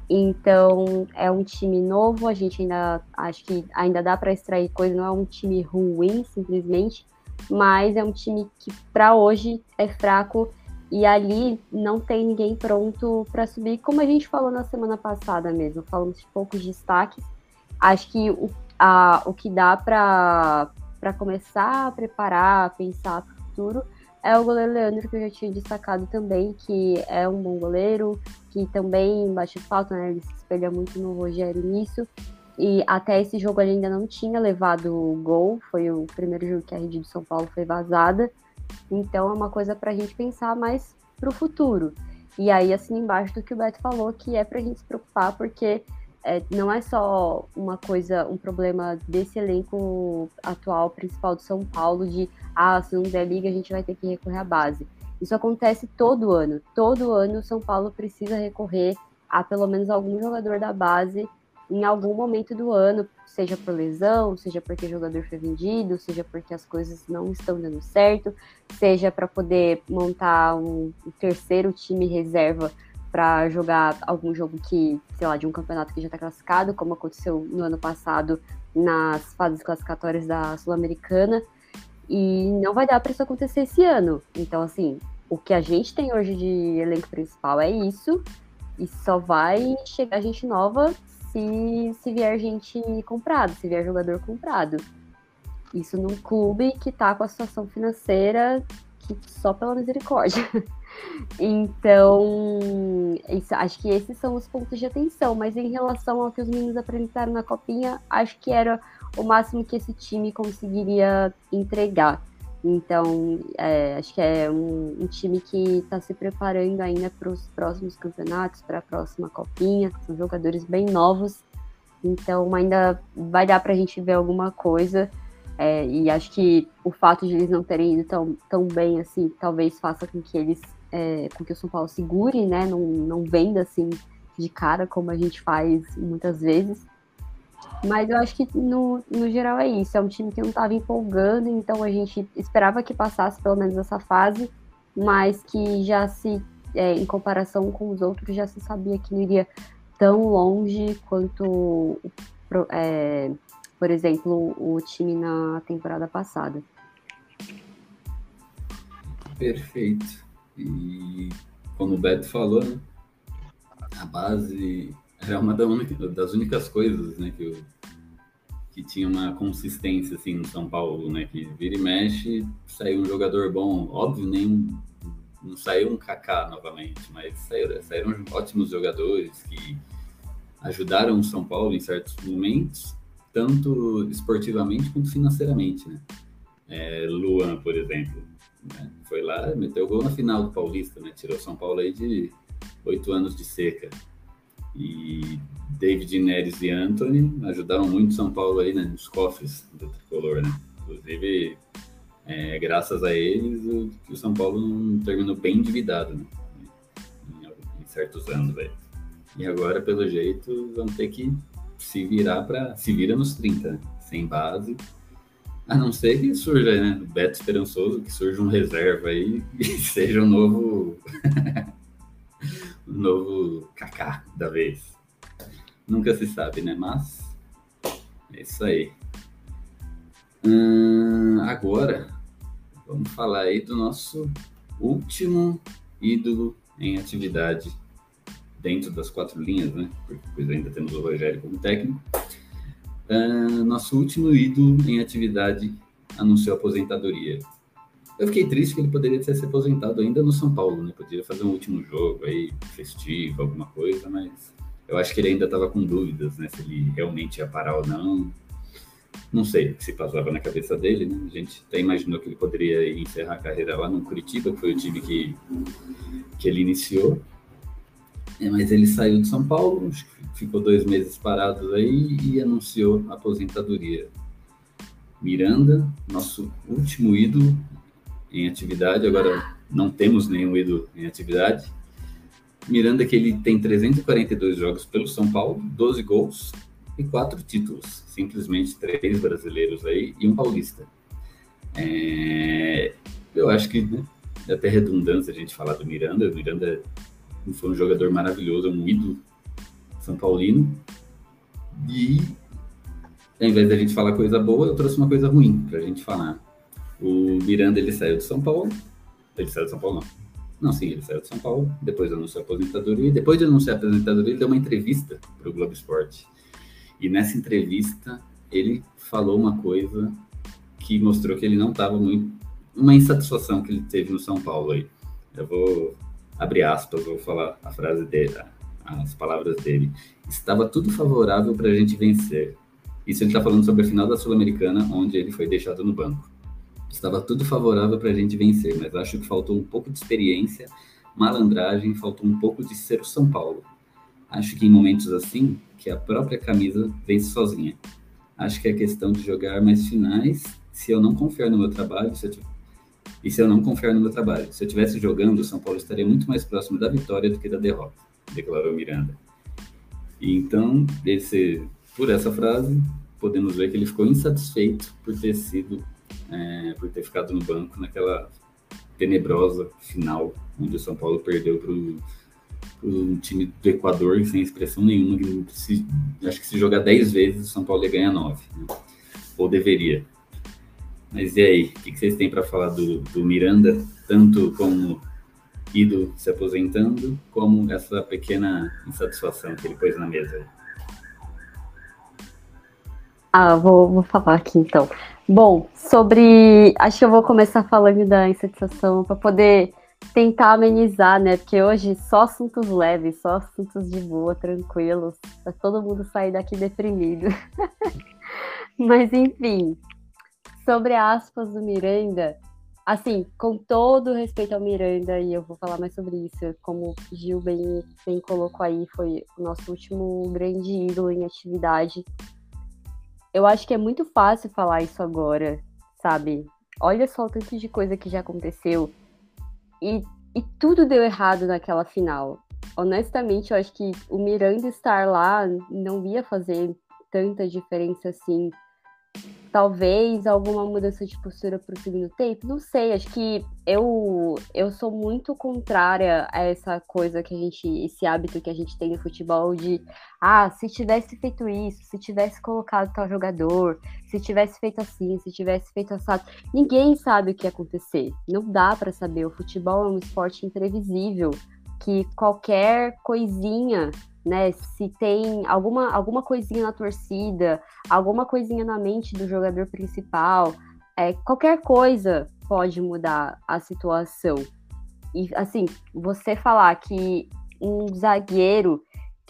Então, é um time novo, a gente ainda acho que ainda dá para extrair coisa, não é um time ruim, simplesmente, mas é um time que para hoje é fraco e ali não tem ninguém pronto para subir, como a gente falou na semana passada mesmo. Falamos de poucos destaques. Acho que o, a, o que dá para começar a preparar, pensar para o futuro é o goleiro Leandro, que eu já tinha destacado também, que é um bom goleiro, que também bate falta, né? Ele se espelha muito no Rogério nisso. E até esse jogo ele ainda não tinha levado gol, foi o primeiro jogo que a rede de São Paulo foi vazada. Então é uma coisa para a gente pensar mais para o futuro. E aí, assim embaixo do que o Beto falou, que é para a gente se preocupar, porque é, não é só uma coisa, um problema desse elenco atual principal do São Paulo de ah, se não der liga, a gente vai ter que recorrer à base. Isso acontece todo ano. Todo ano o São Paulo precisa recorrer a pelo menos algum jogador da base em algum momento do ano, seja por lesão, seja porque o jogador foi vendido, seja porque as coisas não estão dando certo, seja para poder montar um, um terceiro time reserva para jogar algum jogo que, sei lá, de um campeonato que já está classificado, como aconteceu no ano passado nas fases classificatórias da Sul-Americana. E não vai dar para isso acontecer esse ano. Então, assim, o que a gente tem hoje de elenco principal é isso. E só vai chegar gente nova se, se vier gente comprado, se vier jogador comprado. Isso num clube que tá com a situação financeira que só pela misericórdia. Então, isso, acho que esses são os pontos de atenção. Mas em relação ao que os meninos apresentaram na copinha, acho que era o máximo que esse time conseguiria entregar. Então, é, acho que é um, um time que está se preparando ainda para os próximos campeonatos, para a próxima copinha. São jogadores bem novos, então ainda vai dar para a gente ver alguma coisa. É, e acho que o fato de eles não terem ido tão, tão bem assim, talvez faça com que eles, é, com que o São Paulo segure, né? Não, não venda assim de cara como a gente faz muitas vezes. Mas eu acho que no, no geral é isso. É um time que não estava empolgando, então a gente esperava que passasse pelo menos essa fase, mas que já se, é, em comparação com os outros, já se sabia que não iria tão longe quanto, é, por exemplo, o time na temporada passada. Perfeito. E como o Beto falou, né, a base é uma das únicas coisas, né, que, eu, que tinha uma consistência, assim, no São Paulo, né, que vira e mexe, saiu um jogador bom, óbvio, nem não saiu um Kaká novamente, mas saíram, saíram ótimos jogadores que ajudaram o São Paulo em certos momentos, tanto esportivamente quanto financeiramente, né. É, Luan, por exemplo, né, foi lá, meteu gol na final do Paulista, né, tirou São Paulo aí de oito anos de seca e David Neres e Anthony ajudaram muito São Paulo aí né, nos cofres do tricolor, né? Inclusive, é, graças a eles, o, o, São Paulo não terminou bem endividado, né? Em, em certos anos, velho. E agora, pelo jeito, vão ter que se virar para se vira nos 30, né? sem base. A não ser que surja, né? Beto Esperançoso, que surja um reserva aí e seja um novo novo Kaká da vez. Nunca se sabe, né? Mas é isso aí. Hum, agora vamos falar aí do nosso último ídolo em atividade dentro das quatro linhas, né? Porque ainda temos o Rogério como técnico. Hum, nosso último ídolo em atividade anunciou aposentadoria. Eu fiquei triste que ele poderia ter se aposentado ainda no São Paulo, né? Poderia fazer um último jogo aí, festivo, alguma coisa, mas eu acho que ele ainda estava com dúvidas, né? Se ele realmente ia parar ou não. Não sei o que se passava na cabeça dele, né? A gente até imaginou que ele poderia encerrar a carreira lá no Curitiba, que foi o time que, que ele iniciou. É, mas ele saiu de São Paulo, ficou dois meses parado aí e anunciou a aposentadoria. Miranda, nosso último ídolo, em atividade, agora não temos nenhum ídolo em atividade. Miranda que ele tem 342 jogos pelo São Paulo, 12 gols e quatro títulos, simplesmente três brasileiros aí e um paulista. É, eu acho que né, é até redundância a gente falar do Miranda. O Miranda foi um jogador maravilhoso, um ídolo são paulino. E ao invés da gente falar coisa boa, eu trouxe uma coisa ruim para a gente falar. O Miranda, ele saiu de São Paulo. Ele saiu de São Paulo, não. Não, sim, ele saiu de São Paulo, depois anunciou a aposentadoria, depois de anunciar a aposentadoria, ele deu uma entrevista para o Globo Esporte. E nessa entrevista, ele falou uma coisa que mostrou que ele não estava muito. Uma insatisfação que ele teve no São Paulo aí. Eu vou abrir aspas, vou falar a frase dele, as palavras dele. Estava tudo favorável para a gente vencer. Isso ele está falando sobre a final da Sul-Americana, onde ele foi deixado no banco. Estava tudo favorável para a gente vencer, mas acho que faltou um pouco de experiência, malandragem, faltou um pouco de ser o São Paulo. Acho que em momentos assim, que a própria camisa vence sozinha. Acho que é questão de jogar mais finais. Se eu não confiar no meu trabalho, se eu, e se eu não confiar no meu trabalho, se eu estivesse jogando, o São Paulo estaria muito mais próximo da vitória do que da derrota, declarou Miranda. E então, esse, por essa frase, podemos ver que ele ficou insatisfeito por ter sido, é, por ter ficado no banco naquela tenebrosa final, onde o São Paulo perdeu para o time do Equador sem expressão nenhuma. Que se, acho que se jogar 10 vezes, o São Paulo ia ganhar 9. Né? Ou deveria. Mas e aí, o que, que vocês têm para falar do, do Miranda, tanto como ido se aposentando, como essa pequena insatisfação que ele pôs na mesa? Ah, vou, vou falar aqui então. Bom, sobre. Acho que eu vou começar falando da insatisfação para poder tentar amenizar, né? Porque hoje só assuntos leves, só assuntos de boa, tranquilos, para todo mundo sair daqui deprimido. Mas enfim, sobre aspas do Miranda, assim, com todo respeito ao Miranda, e eu vou falar mais sobre isso, como Gil bem, bem colocou aí, foi o nosso último grande ídolo em atividade eu acho que é muito fácil falar isso agora, sabe? Olha só o tanto de coisa que já aconteceu. E, e tudo deu errado naquela final. Honestamente, eu acho que o Miranda estar lá não ia fazer tanta diferença assim talvez alguma mudança de postura para o segundo tempo, não sei, acho que eu eu sou muito contrária a essa coisa que a gente, esse hábito que a gente tem no futebol de, ah, se tivesse feito isso, se tivesse colocado tal jogador, se tivesse feito assim, se tivesse feito assado, ninguém sabe o que ia acontecer, não dá para saber, o futebol é um esporte imprevisível, que qualquer coisinha né? Se tem alguma, alguma coisinha na torcida, alguma coisinha na mente do jogador principal, é, qualquer coisa pode mudar a situação. E assim, você falar que um zagueiro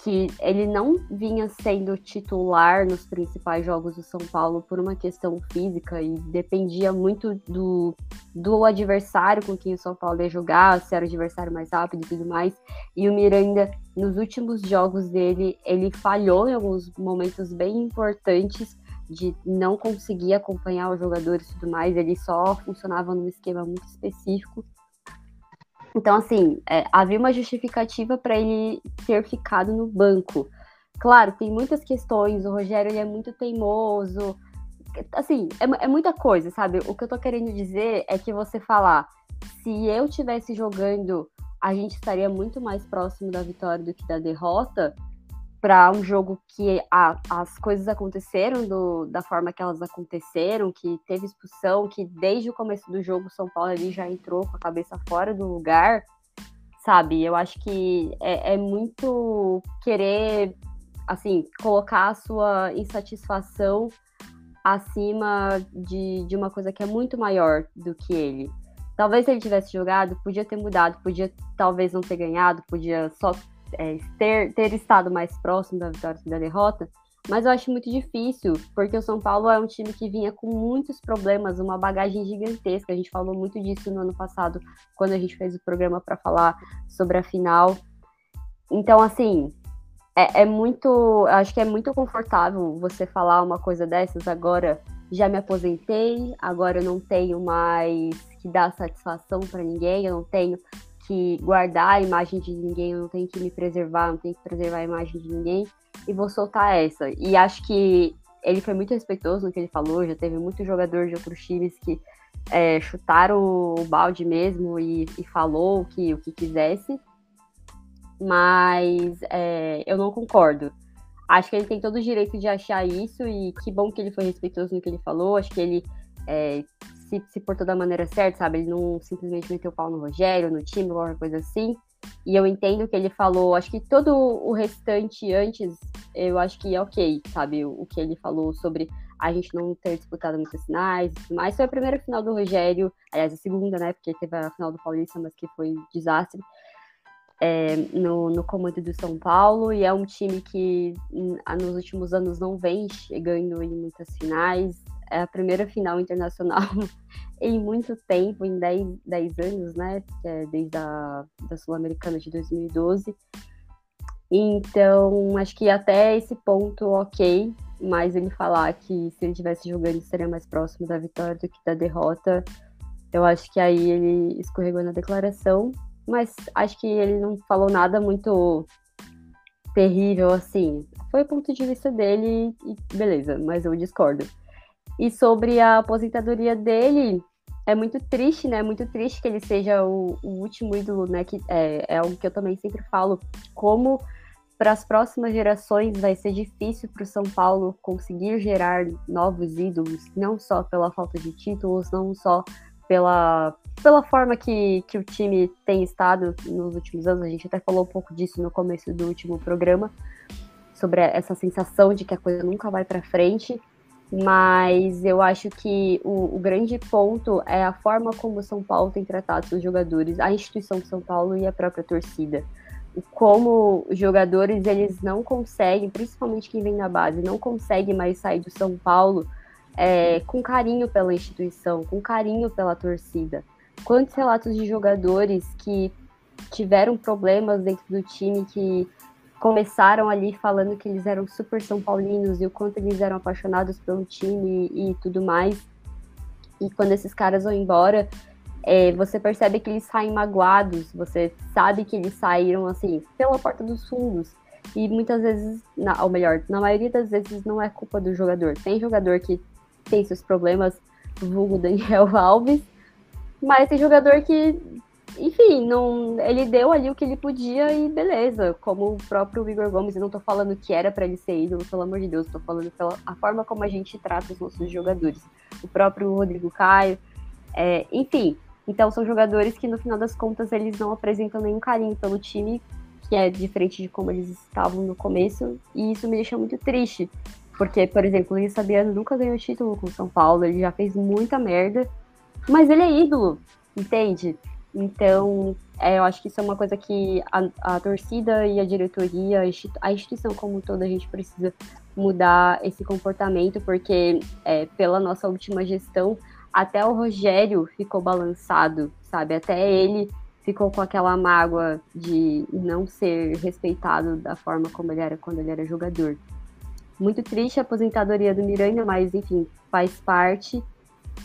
que ele não vinha sendo titular nos principais jogos do São Paulo por uma questão física e dependia muito do, do adversário com quem o São Paulo ia jogar, se era o adversário mais rápido e tudo mais. E o Miranda, nos últimos jogos dele, ele falhou em alguns momentos bem importantes de não conseguir acompanhar os jogadores e tudo mais, ele só funcionava num esquema muito específico. Então, assim, é, havia uma justificativa para ele ter ficado no banco. Claro, tem muitas questões, o Rogério ele é muito teimoso, assim, é, é, muita coisa, sabe? O que eu tô querendo dizer é que você falar, se eu tivesse jogando, a gente estaria muito mais próximo da vitória do que da derrota, para um jogo que a, as coisas aconteceram do, da forma que elas aconteceram, que teve expulsão, que desde o começo do jogo o São Paulo ali já entrou com a cabeça fora do lugar, sabe? Eu acho que é, é muito querer, assim, colocar a sua insatisfação acima de, de uma coisa que é muito maior do que ele. Talvez se ele tivesse jogado, podia ter mudado, podia talvez não ter ganhado, podia só é, ter, ter estado mais próximo da vitória e da derrota, mas eu acho muito difícil, porque o São Paulo é um time que vinha com muitos problemas, uma bagagem gigantesca. A gente falou muito disso no ano passado, quando a gente fez o programa para falar sobre a final. Então, assim, é, é, muito. Acho que é muito confortável você falar uma coisa dessas agora. Já me aposentei, agora eu não tenho mais que dar satisfação para ninguém, eu não tenho que guardar a imagem de ninguém, eu não tenho que me preservar, não tenho que preservar a imagem de ninguém, e vou soltar essa. E acho que ele foi muito respeitoso no que ele falou, já teve muito jogador de outros times que é, chutaram o balde mesmo e, e, falou o que, o que quisesse, mas é, eu não concordo. Acho que ele tem todo o direito de achar isso e que bom que ele foi respeitoso no que ele falou. Acho que ele é, se, se portou da maneira certa, sabe? Ele não simplesmente meteu o pau no Rogério, no time, alguma coisa assim. E eu entendo que ele falou, acho que todo o restante antes, eu acho que é ok, sabe? O, o que ele falou sobre a gente não ter disputado muitas finais e tudo mais. Foi a primeira final do Rogério, aliás, a segunda, né? Porque teve a final do Paulista, mas que foi um desastre. É, no, no comando do São Paulo, e é um time que nos últimos anos não vem chegando em muitas finais, a primeira final internacional em muito tempo, em 10, 10 anos, né? É desde a da Sul-Americana de 2012. Então, acho que até esse ponto, ok, mas ele falar que se ele tivesse jogando seria mais próximo da vitória do que da derrota, eu acho que aí ele escorregou na declaração, mas acho que ele não falou nada muito terrível assim. Foi o ponto de vista dele e beleza, mas eu discordo. E sobre a aposentadoria dele, é muito triste, né? Muito triste que ele seja o, o último ídolo, né? Que é, é algo que eu também sempre falo. Como para as próximas gerações vai ser difícil para o São Paulo conseguir gerar novos ídolos, não só pela falta de títulos, não só pela, pela forma que, que o time tem estado nos últimos anos. A gente até falou um pouco disso no começo do último programa, sobre essa sensação de que a coisa nunca vai para frente. Mas eu acho que o, o, grande ponto é a forma como o São Paulo tem tratado seus jogadores, a instituição de São Paulo e a própria torcida como jogadores eles não conseguem, principalmente quem vem da base, não consegue mais sair do São Paulo é, com carinho pela instituição, com carinho pela torcida. Quantos relatos de jogadores que tiveram problemas dentro do time, que começaram ali falando que eles eram super São Paulinos e o quanto eles eram apaixonados pelo time e, e tudo mais. E quando esses caras vão embora, é, você percebe que eles saem magoados, você sabe que eles saíram assim, pela porta dos fundos. E muitas vezes, na, ou melhor, na maioria das vezes não é culpa do jogador. Tem jogador que tem seus problemas, vulgo Daniel Alves, mas tem jogador que, enfim, não, ele deu ali o que ele podia e beleza. Como o próprio Igor Gomes, eu não tô falando que era para ele ser ídolo, pelo amor de Deus, tô falando pela a forma como a gente trata os nossos jogadores. O próprio Rodrigo Caio, é, enfim, então são jogadores que no final das contas eles não apresentam nenhum carinho pelo time, que é diferente de como eles estavam no começo, e isso me deixa muito triste. Porque, por exemplo, o Luiz Sabiano nunca ganhou título com o São Paulo, ele já fez muita merda, mas ele é ídolo, entende? Então, é, eu acho que isso é uma coisa que a, a torcida e a diretoria, a instituição como todo, a gente precisa mudar esse comportamento, porque é, pela nossa última gestão, até o Rogério ficou balançado, sabe? Até ele ficou com aquela mágoa de não ser respeitado da forma como ele era quando ele era jogador. Muito triste a aposentadoria do Miranda, mas enfim, faz parte.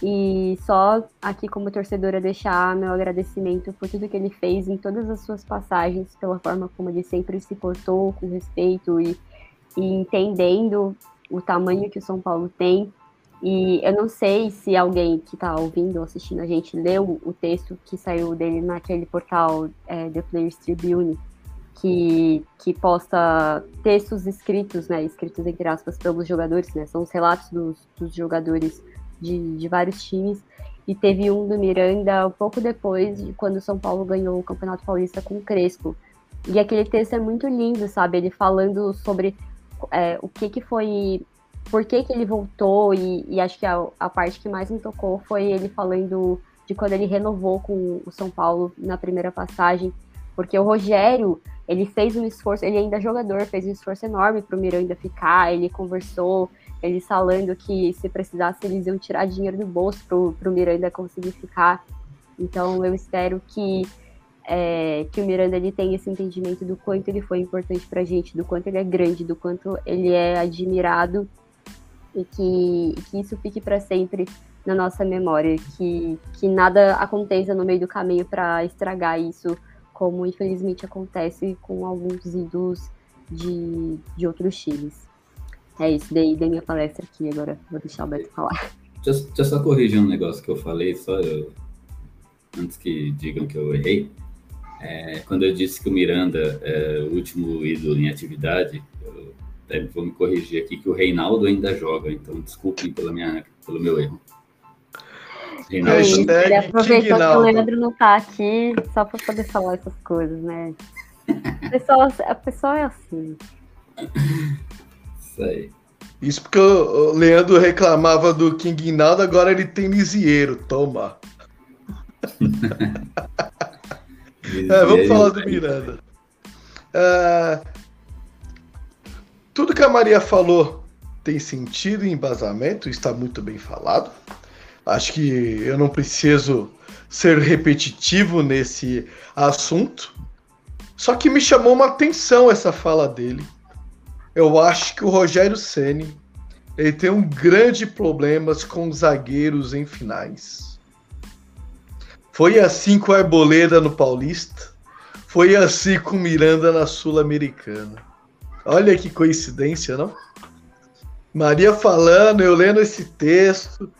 E só aqui como torcedora deixar meu agradecimento por tudo que ele fez em todas as suas passagens, pela forma como ele sempre se portou com respeito e, e entendendo o tamanho que o São Paulo tem. E eu não sei se alguém que está ouvindo ou assistindo a gente leu o texto que saiu dele naquele portal é, The Players Tribune, que, que posta textos escritos, né, escritos entre aspas pelos jogadores, né, são os relatos dos, dos jogadores de, de vários times. E teve um do Miranda um pouco depois de quando o São Paulo ganhou o Campeonato Paulista com o Crespo. E aquele texto é muito lindo, sabe? Ele falando sobre é, o que, que foi por que, que ele voltou, e, e acho que a, a, parte que mais me tocou foi ele falando de quando ele renovou com o São Paulo na primeira passagem, porque o Rogério, ele fez um esforço, ele ainda é jogador, fez um esforço enorme para o Miranda ficar, ele conversou, ele falando que se precisasse eles iam tirar dinheiro do bolso para o Miranda conseguir ficar. Então eu espero que é, que o Miranda ele tenha esse entendimento do quanto ele foi importante para a gente, do quanto ele é grande, do quanto ele é admirado e que, que isso fique para sempre na nossa memória, que, que nada aconteça no meio do caminho para estragar isso, como infelizmente acontece com alguns ídolos de, de outros times. É isso, daí da minha palestra aqui, agora vou deixar o Beto falar. Deixa, deixa eu só corrigir um negócio que eu falei, só eu, antes que digam que eu errei. É, quando eu disse que o Miranda é o último ídolo em atividade, é, vou me corrigir aqui que o Reinaldo ainda joga, então desculpem pela minha, pelo meu erro. Reinaldo. Ele aproveitou que o Leandro não tá aqui só para poder falar essas coisas, né? A pessoa, a pessoa é assim. Isso aí. Isso porque o Leandro reclamava do King Naldo, agora ele tem Lisieiro, toma. é, vamos falar do Miranda. Uh, tudo que a Maria falou tem sentido e embasamento, está muito bem falado. Acho que eu não preciso ser repetitivo nesse assunto. Só que me chamou uma atenção essa fala dele. Eu acho que o Rogério Ceni ele tem um grande problemas com zagueiros em finais. Foi assim com a Arboleda no Paulista, foi assim com Miranda na Sul-Americana. Olha que coincidência, não? Maria falando, eu lendo esse texto,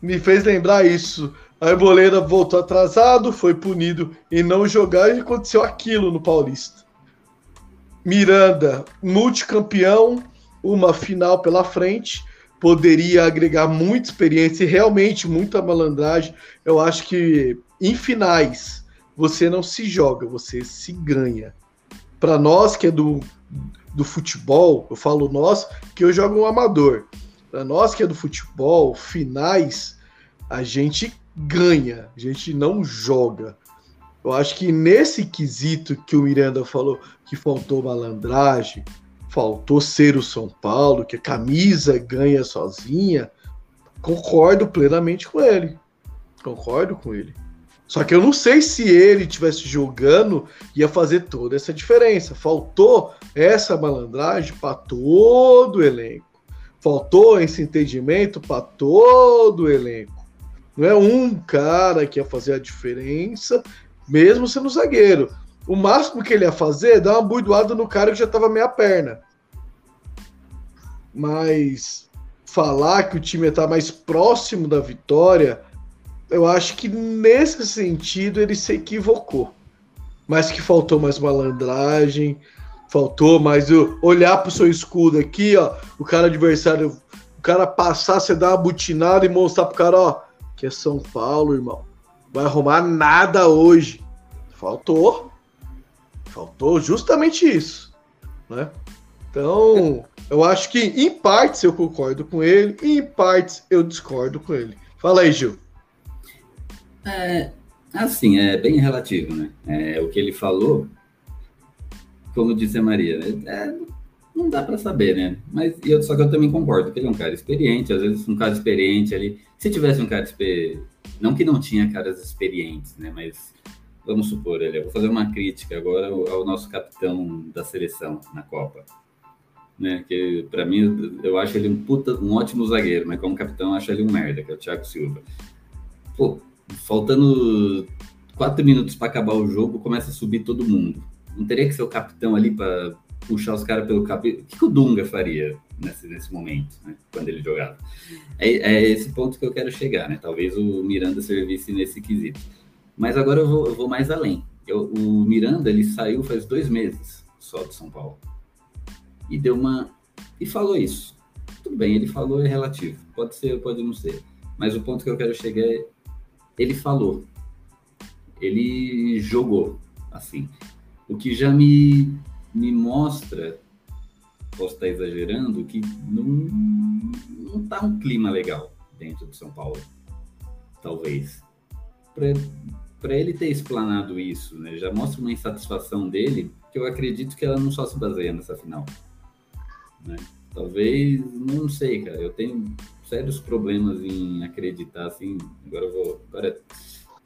me fez lembrar isso. A Arboleda voltou atrasado, foi punido em não jogar e aconteceu aquilo no Paulista. Miranda, multicampeão, uma final pela frente, poderia agregar muita experiência e realmente muita malandragem. Eu acho que em finais você não se joga, você se ganha. Para nós que é do, do futebol, eu falo nós que eu jogo um amador. Para nós que é do futebol, finais a gente ganha, a gente não joga. Eu acho que nesse quesito que o Miranda falou que faltou malandragem, faltou ser o São Paulo, que a camisa ganha sozinha, concordo plenamente com ele. Concordo com ele. Só que eu não sei se ele tivesse jogando ia fazer toda essa diferença. Faltou essa malandragem para todo o elenco. Faltou esse entendimento para todo o elenco. Não é um cara que ia fazer a diferença, mesmo sendo zagueiro. O máximo que ele ia fazer é dar uma burdoada no cara que já estava meia perna. Mas falar que o time está mais próximo da vitória, eu acho que nesse sentido ele se equivocou. Mas que faltou mais malandragem, faltou mais olhar para o seu escudo aqui, ó, o cara adversário, o cara passar, você dar uma butinada e mostrar pro cara, ó, que é São Paulo, irmão. Vai arrumar nada hoje. Faltou. Faltou justamente isso, né? Então, eu acho que em partes eu concordo com ele, e em partes eu discordo com ele. Fala aí, Gil. É, assim, é bem relativo, né? É, o que ele falou, como disse a Maria, né? é, não dá para saber, né? Mas eu, só que eu também concordo que ele é um cara experiente, às vezes um cara experiente ali. Se tivesse um cara experiente, não que não tinha caras experientes, né? Mas vamos supor, ele, eu vou fazer uma crítica agora ao, ao nosso capitão da seleção na Copa. Né, que para mim eu acho ele um puta, um ótimo zagueiro, mas como capitão eu acho ele um merda, que é o Thiago Silva. Pô, faltando quatro minutos para acabar o jogo, começa a subir todo mundo. Não teria que ser o capitão ali para puxar os caras pelo cabelo. O que, que, o Dunga faria nesse, nesse momento, né, quando ele jogava? É, é, esse ponto que eu quero chegar, né? Talvez o Miranda servisse nesse quesito. Mas agora eu vou, eu vou mais além. Eu, o Miranda, ele saiu faz dois meses só de São Paulo. E deu uma... E falou isso. Tudo bem, ele falou é relativo. Pode ser, pode não ser. Mas o ponto que eu quero chegar é... Ele falou. Ele jogou, assim. O que já me me mostra, posso estar exagerando, que não, não tá um clima legal dentro de São Paulo. Talvez. Para ele ter explanado isso, né, já mostra uma insatisfação dele, que eu acredito que ela não só se baseia nessa final. Né? Talvez, não sei, cara. Eu tenho sérios problemas em acreditar, assim. Agora eu vou. Agora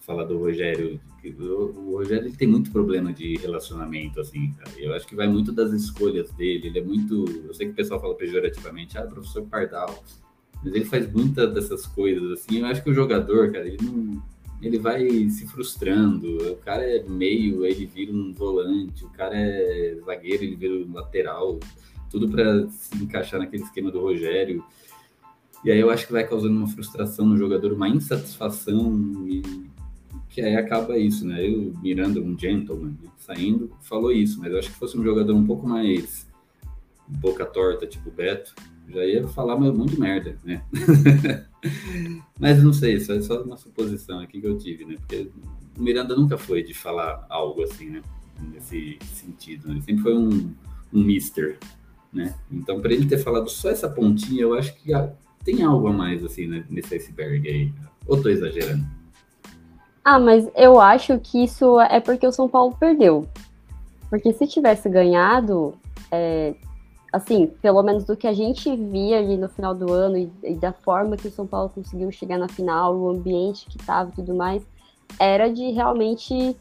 falar do Rogério. O Rogério ele tem muito problema de relacionamento, assim, cara. Eu acho que vai muito das escolhas dele. Ele é muito. Eu sei que o pessoal fala pejorativamente, ah, professor Pardal. Mas ele faz muitas dessas coisas, assim. Eu acho que o jogador, cara, ele não. Ele vai se frustrando. O cara é meio, ele vira um volante. O cara é zagueiro, ele vira um lateral. Tudo para se encaixar naquele esquema do Rogério. E aí eu acho que vai causando uma frustração no jogador, uma insatisfação e que aí acaba isso, né? Eu, Miranda, um gentleman, né? saindo, falou isso, mas eu acho que fosse um jogador um pouco mais boca torta, tipo Beto, já ia falar muito merda, né? mas não sei, isso é só uma suposição aqui que eu tive, né? Porque o Miranda nunca foi de falar algo assim, né? Nesse sentido, né? Ele sempre foi um, um mister, né? Então, para ele ter falado só essa pontinha, eu acho que tem algo a mais, assim, né? nesse iceberg aí. Ou tô exagerando? Ah, mas eu acho que isso é porque o São Paulo perdeu. Porque se tivesse ganhado, é, assim, pelo menos do que a gente via ali no final do ano e, e, da forma que o São Paulo conseguiu chegar na final, o ambiente que tava e tudo mais, era de realmente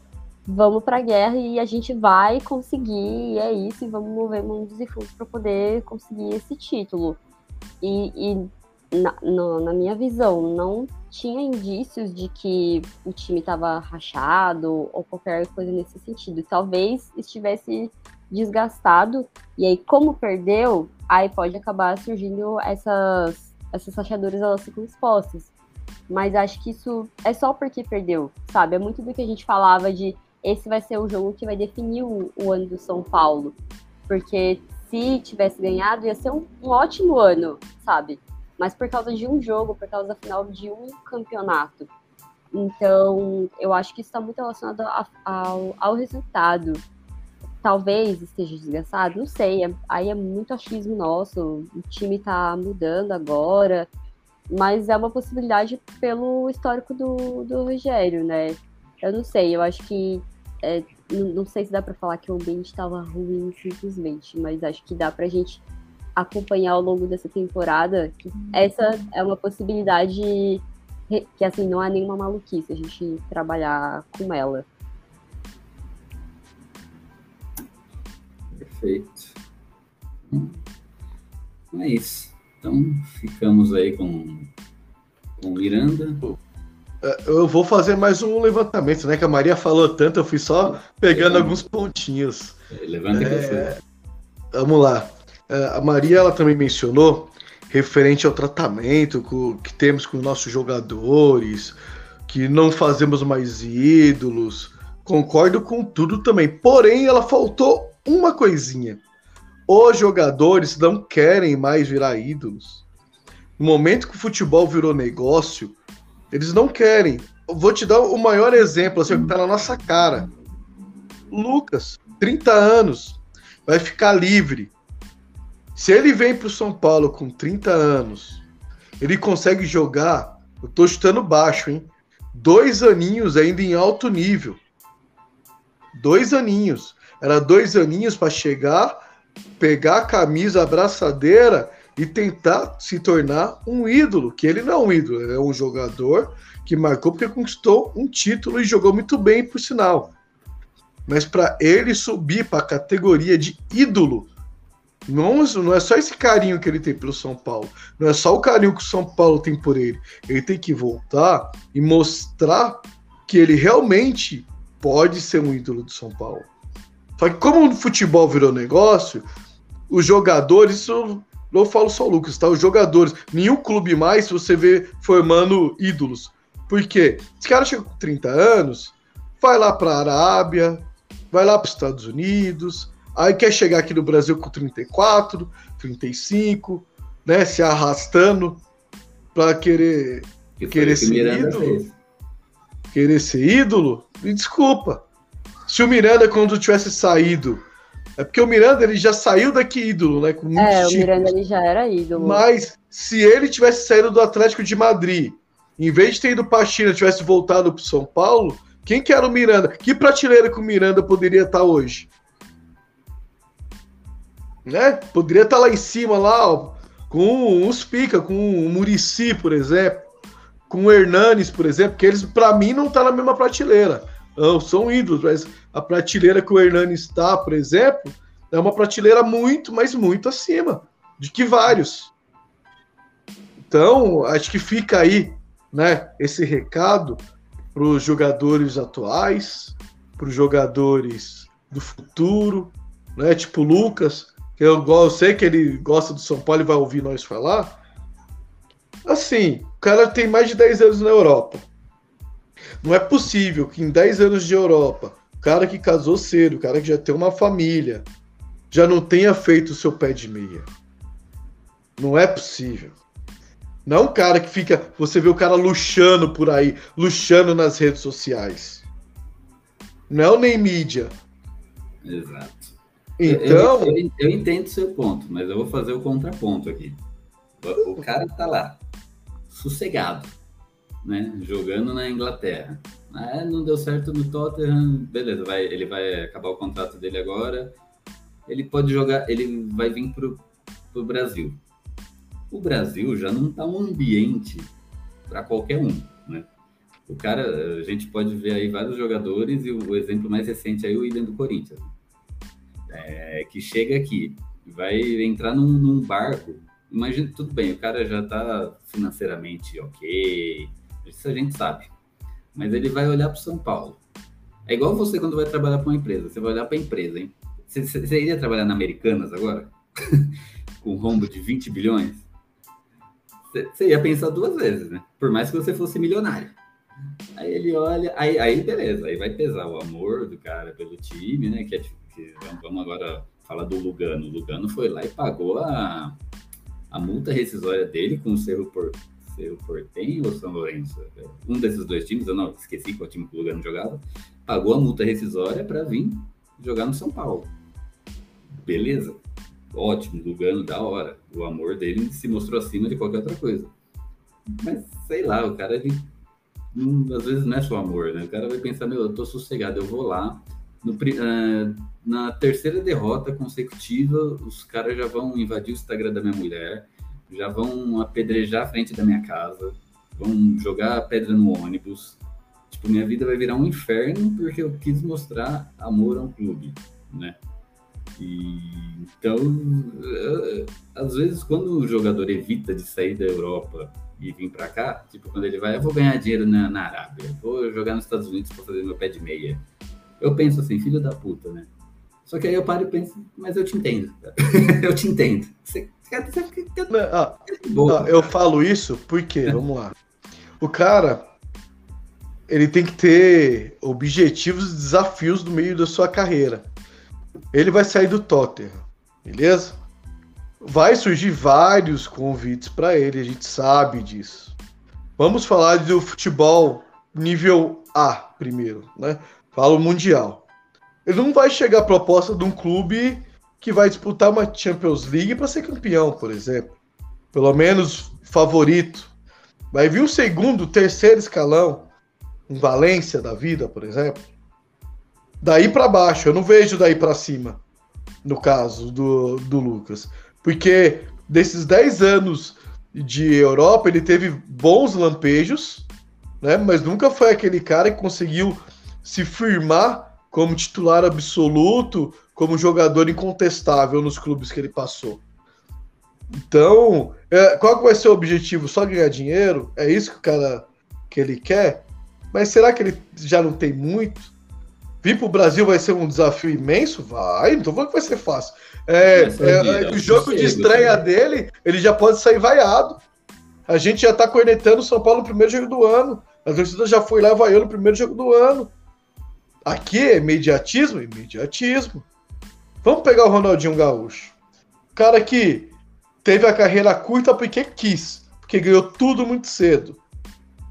vamos para a guerra e a gente vai conseguir, e é isso, e vamos mover mundos e fundos para poder conseguir esse título. E, e na, na, na, minha visão, não tinha indícios de que o time estava rachado ou qualquer coisa nesse sentido. Talvez estivesse desgastado, e aí, como perdeu, aí pode acabar surgindo essas, essas rachaduras, elas ficam expostas. Mas acho que isso é só porque perdeu, sabe? É muito do que a gente falava de esse vai ser o jogo que vai definir o, o ano do São Paulo. Porque se tivesse ganhado, ia ser um, um, ótimo ano, sabe? Mas por causa de um jogo, por causa da final de um campeonato. Então, eu acho que isso está muito relacionado a, ao, ao resultado. Talvez esteja desgastado, não sei. É, aí é muito achismo nosso. O time está mudando agora. Mas é uma possibilidade pelo histórico do, do Rogério, né? Eu não sei, eu acho que é, não, não, sei se dá para falar que o ambiente estava ruim simplesmente, mas acho que dá para a gente acompanhar ao longo dessa temporada que essa é uma possibilidade que assim não é nenhuma maluquice a gente trabalhar com ela. Perfeito. É isso. Então ficamos aí com, com Miranda. É, eu vou fazer mais um levantamento, né? Que a Maria falou tanto, eu fui só pegando alguns pontinhos. Levanta é, Vamos lá. É, a Maria ela também mencionou referente ao tratamento que temos com nossos jogadores, que não fazemos mais ídolos. Concordo com tudo também. Porém, ela faltou uma coisinha. Os jogadores não querem mais virar ídolos. No momento que o futebol virou negócio, eles não querem. Vou te dar o maior exemplo, assim, que tá na nossa cara. Lucas, 30 anos, vai ficar livre. Se ele vem pro São Paulo com 30 anos, ele consegue jogar, eu tô chutando baixo, hein? Dois aninhos ainda em alto nível. Dois aninhos. Era dois aninhos para chegar, pegar a camisa, a abraçadeira e tentar se tornar um ídolo, que ele não é um ídolo, é um jogador que marcou porque conquistou um título e jogou muito bem, por sinal. Mas para ele subir para a categoria de ídolo, não, não é só esse carinho que ele tem pelo São Paulo, não é só o carinho que o São Paulo tem por ele. Ele tem que voltar e mostrar que ele realmente pode ser um ídolo do São Paulo. Só que como o futebol virou negócio, os jogadores, isso não falo só o Lucas, tá? Os jogadores, nenhum clube mais você vê formando ídolos. Por quê? Esse cara chega com 30 anos, vai lá para a Arábia, vai lá para os Estados Unidos, aí quer chegar aqui no Brasil com 34, 35, né? Se arrastando para querer, querer ser ídolo. Fez. Querer ser ídolo? Me desculpa. Se o Miranda, quando tivesse saído é porque o Miranda ele já saiu daqui ídolo, né? Com é, títulos. o Miranda ele já era ídolo. Mas se ele tivesse saído do Atlético de Madrid, em vez de ter ido para a China, tivesse voltado para São Paulo, quem que era o Miranda? Que prateleira que o Miranda poderia estar hoje? Né? Poderia estar lá em cima, lá, ó, com uns pica, com o Murici, por exemplo, com o Hernanes, por exemplo, que eles, para mim, não tá na mesma prateleira não, são ídolos, mas a prateleira que o Hernani está, por exemplo, é uma prateleira muito, mas muito acima de que vários. Então, acho que fica aí, né, esse recado para os jogadores atuais, para os jogadores do futuro, né, tipo Lucas, eu, eu sei que ele gosta do São Paulo e vai ouvir nós falar. Assim, o cara tem mais de 10 anos na Europa não é possível que em 10 anos de Europa, o cara que casou cedo, o cara que já tem uma família, já não tenha feito o seu pé de meia. Não é possível. Não é um cara que fica. Você vê o cara luxando por aí, luxando nas redes sociais. Não é o nem mídia. Exato. Então. Eu, eu, eu, entendo seu ponto, mas eu vou fazer o contraponto aqui. O, o cara tá lá, sossegado né? Jogando na Inglaterra. Ah, não deu certo no Tottenham, beleza, vai, ele vai acabar o contrato dele agora. Ele pode jogar, ele vai vir pro, pro Brasil. O Brasil já não tá um ambiente para qualquer um, né? O cara, a gente pode ver aí vários jogadores e o exemplo mais recente aí é o William do Corinthians. É, que chega aqui, vai entrar num, num barco. Imagina, tudo bem, o cara já está financeiramente ok, isso a gente sabe. Mas ele vai olhar para São Paulo. É igual você quando vai trabalhar para uma empresa. Você vai olhar para a empresa, hein? Você, você iria trabalhar na Americanas agora? Com um rombo de 20 bilhões? Você, ia pensar duas vezes, né? Por mais que você fosse milionário. Aí ele olha, aí, aí beleza, aí vai pesar o amor do cara pelo time, né? Que, é, que vamos agora falar do Lugano. O Lugano foi lá e pagou a, a multa rescisória dele com o Cerro, Por, Cerro Portenho ou São Lourenço? Um desses dois times, eu não esqueci qual time que o Lugano jogava, pagou a multa rescisória para vir jogar no São Paulo. Beleza? Ótimo, Lugano, da hora. O amor dele se mostrou acima de qualquer outra coisa. Mas, sei lá, o cara, ele, às vezes não é só amor, né? O cara vai pensar, meu, eu tô sossegado, eu vou lá, no, uh, na terceira derrota consecutiva, os caras já vão invadir o Instagram da minha mulher, já vão apedrejar a frente da minha casa, vão jogar pedra no ônibus. Tipo, minha vida vai virar um inferno porque eu quis mostrar amor a um clube, né? E, então, uh, às vezes, quando o jogador evita de sair da Europa e vir para cá, tipo, quando ele vai, eu vou ganhar dinheiro na, na Arábia, vou jogar nos Estados Unidos para fazer meu pé de meia eu penso assim, filho da puta, né? Só que aí eu paro e penso, mas eu te entendo. eu te entendo. Você, você, você, ah, ah, eu falo isso porque, vamos lá. O cara, ele tem que ter objetivos e desafios no meio da sua carreira. Ele vai sair do Tottenham, beleza? Vai surgir vários convites para ele, a gente sabe disso. Vamos falar do futebol nível A primeiro, né? Falo mundial. Ele não vai chegar a proposta de um clube que vai disputar uma Champions League para ser campeão, por exemplo. Pelo menos favorito. Vai vir o segundo, terceiro escalão, um Valência da vida, por exemplo. Daí para baixo, eu não vejo daí para cima, no caso do, do Lucas. Porque desses 10 anos de Europa, ele teve bons lampejos, né? mas nunca foi aquele cara que conseguiu se firmar como titular absoluto, como jogador incontestável nos clubes que ele passou. Então, é, qual vai ser o objetivo? Só ganhar dinheiro? É isso que o cara que ele quer? Mas será que ele já não tem muito? Vir para o Brasil vai ser um desafio imenso? Vai, não tô falando que vai ser fácil. É, é, o jogo de estreia dele, ele já pode sair vaiado. A gente já tá cornetando o São Paulo no primeiro jogo do ano. A torcida já foi lá vaiando no primeiro jogo do ano. Aqui é imediatismo? Imediatismo. Vamos pegar o Ronaldinho Gaúcho. Cara que teve a carreira curta porque quis, porque ganhou tudo muito cedo.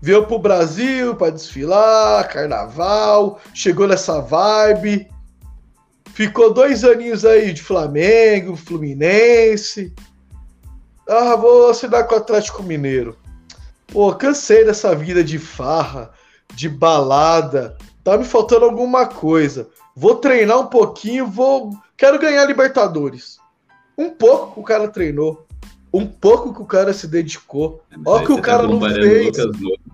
Veio pro Brasil para desfilar, carnaval, chegou nessa vibe. Ficou dois aninhos aí de Flamengo, Fluminense. Ah, vou assinar com o Atlético Mineiro. Pô, cansei dessa vida de farra, de balada, Tá me faltando alguma coisa. Vou treinar um pouquinho, vou. Quero ganhar Libertadores. Um pouco que o cara treinou. Um pouco que o cara se dedicou. Olha o que o cara tá não fez.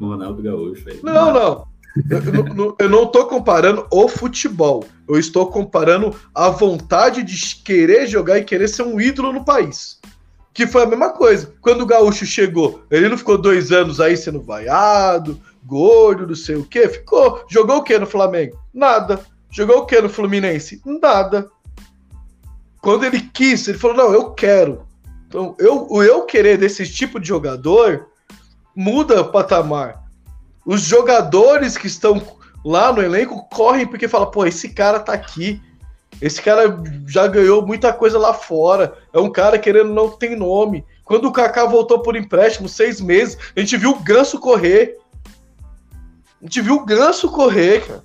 Ronaldo Gaúcho, Não, não. eu, não, eu não tô comparando o futebol. Eu estou comparando a vontade de querer jogar e querer ser um ídolo no país. Que foi a mesma coisa. Quando o Gaúcho chegou, ele não ficou dois anos aí sendo vaiado, gordo, não sei o quê. Ficou. Jogou o quê no Flamengo? Nada. Jogou o quê no Fluminense? Nada. Quando ele quis, ele falou: não, eu quero. Então, eu, o eu querer desse tipo de jogador muda o patamar. Os jogadores que estão lá no elenco correm porque falam: pô, esse cara tá aqui. Esse cara já ganhou muita coisa lá fora. É um cara querendo não tem nome. Quando o Kaká voltou por empréstimo, seis meses, a gente viu o Ganso correr. A gente viu o Ganso correr, cara.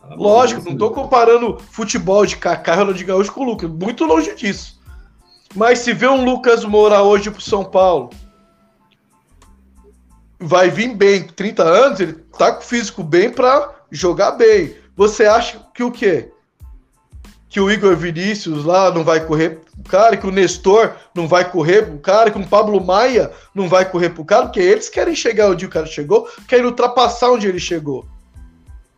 Ah, Lógico, não tô comparando futebol de Kaká, Ronaldinho Gaúcho com o Lucas. Muito longe disso. Mas se vê um Lucas Moura hoje pro São Paulo, vai vir bem, 30 anos, ele tá com o físico bem para jogar bem. Você acha que o quê? Que o Igor Vinícius lá não vai correr pro cara, que o Nestor não vai correr pro cara, que o Pablo Maia não vai correr pro cara, porque eles querem chegar onde o cara chegou, querem ultrapassar onde ele chegou.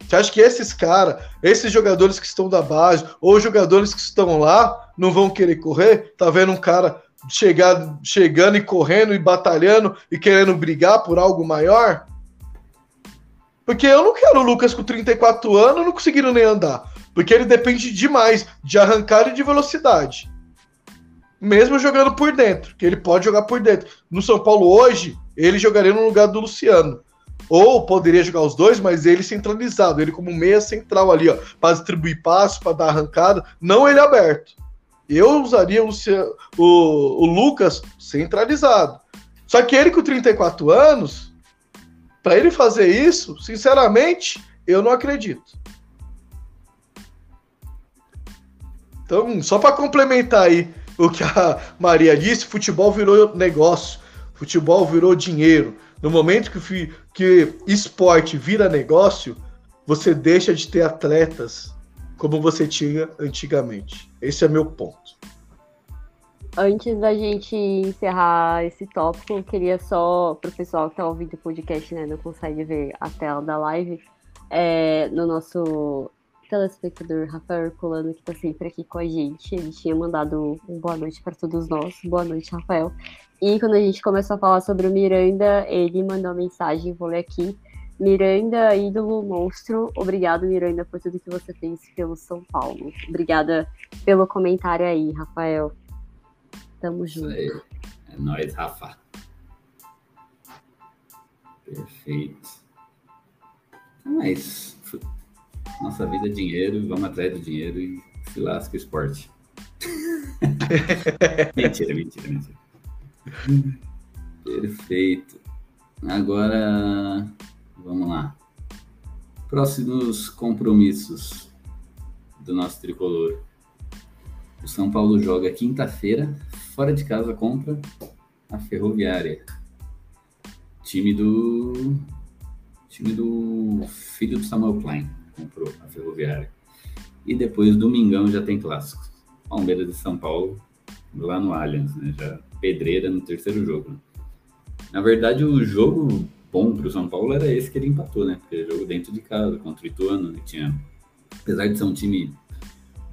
Você acha que esses caras, esses jogadores que estão da base, ou jogadores que estão lá, não vão querer correr? Tá vendo um cara chegar, chegando e correndo e batalhando e querendo brigar por algo maior? Porque eu não quero o Lucas com 34 anos não conseguindo nem andar. Porque ele depende demais de arrancada e de velocidade. Mesmo jogando por dentro, que ele pode jogar por dentro. No São Paulo hoje, ele jogaria no lugar do Luciano. Ou poderia jogar os dois, mas ele centralizado, ele como meia central ali, ó, para distribuir passo, para dar arrancada, não ele aberto. Eu usaria o, o, o Lucas centralizado. Só que ele com 34 anos, para ele fazer isso, sinceramente, eu não acredito. Então, só para complementar aí o que a Maria disse, futebol virou negócio, futebol virou dinheiro. No momento que, que esporte vira negócio, você deixa de ter atletas como você tinha antigamente. Esse é meu ponto. Antes da gente encerrar esse tópico, eu queria só, para o pessoal que está ouvindo o podcast, né, não consegue ver a tela da live, é, no nosso telespectador Rafael Herculano, que está sempre aqui com a gente. Ele tinha mandado um boa noite para todos nós. Boa noite, Rafael. E quando a gente começou a falar sobre o Miranda, ele mandou uma mensagem, vou ler aqui. Miranda, ídolo, monstro. Obrigado, Miranda, por tudo que você fez pelo São Paulo. Obrigada pelo comentário aí, Rafael. Tamo junto. É nóis, Rafa. Perfeito. Então é isso. Nossa vida é dinheiro, vamos atrás do dinheiro e se lasca o esporte. mentira, mentira, mentira. Perfeito. Agora, vamos lá. Próximos compromissos do nosso tricolor. O São Paulo joga quinta-feira, fora de casa contra a Ferroviária. Time do. Time do filho do Samuel Klein comprou a Ferroviária. E depois, domingão, já tem clássicos. Palmeiras de São Paulo, lá no Allianz, né? Já pedreira no terceiro jogo. Né? Na verdade, o jogo bom para o São Paulo era esse que ele empatou, né? Porque jogo dentro de casa, contra o Ituano, né? tinha, apesar de ser um time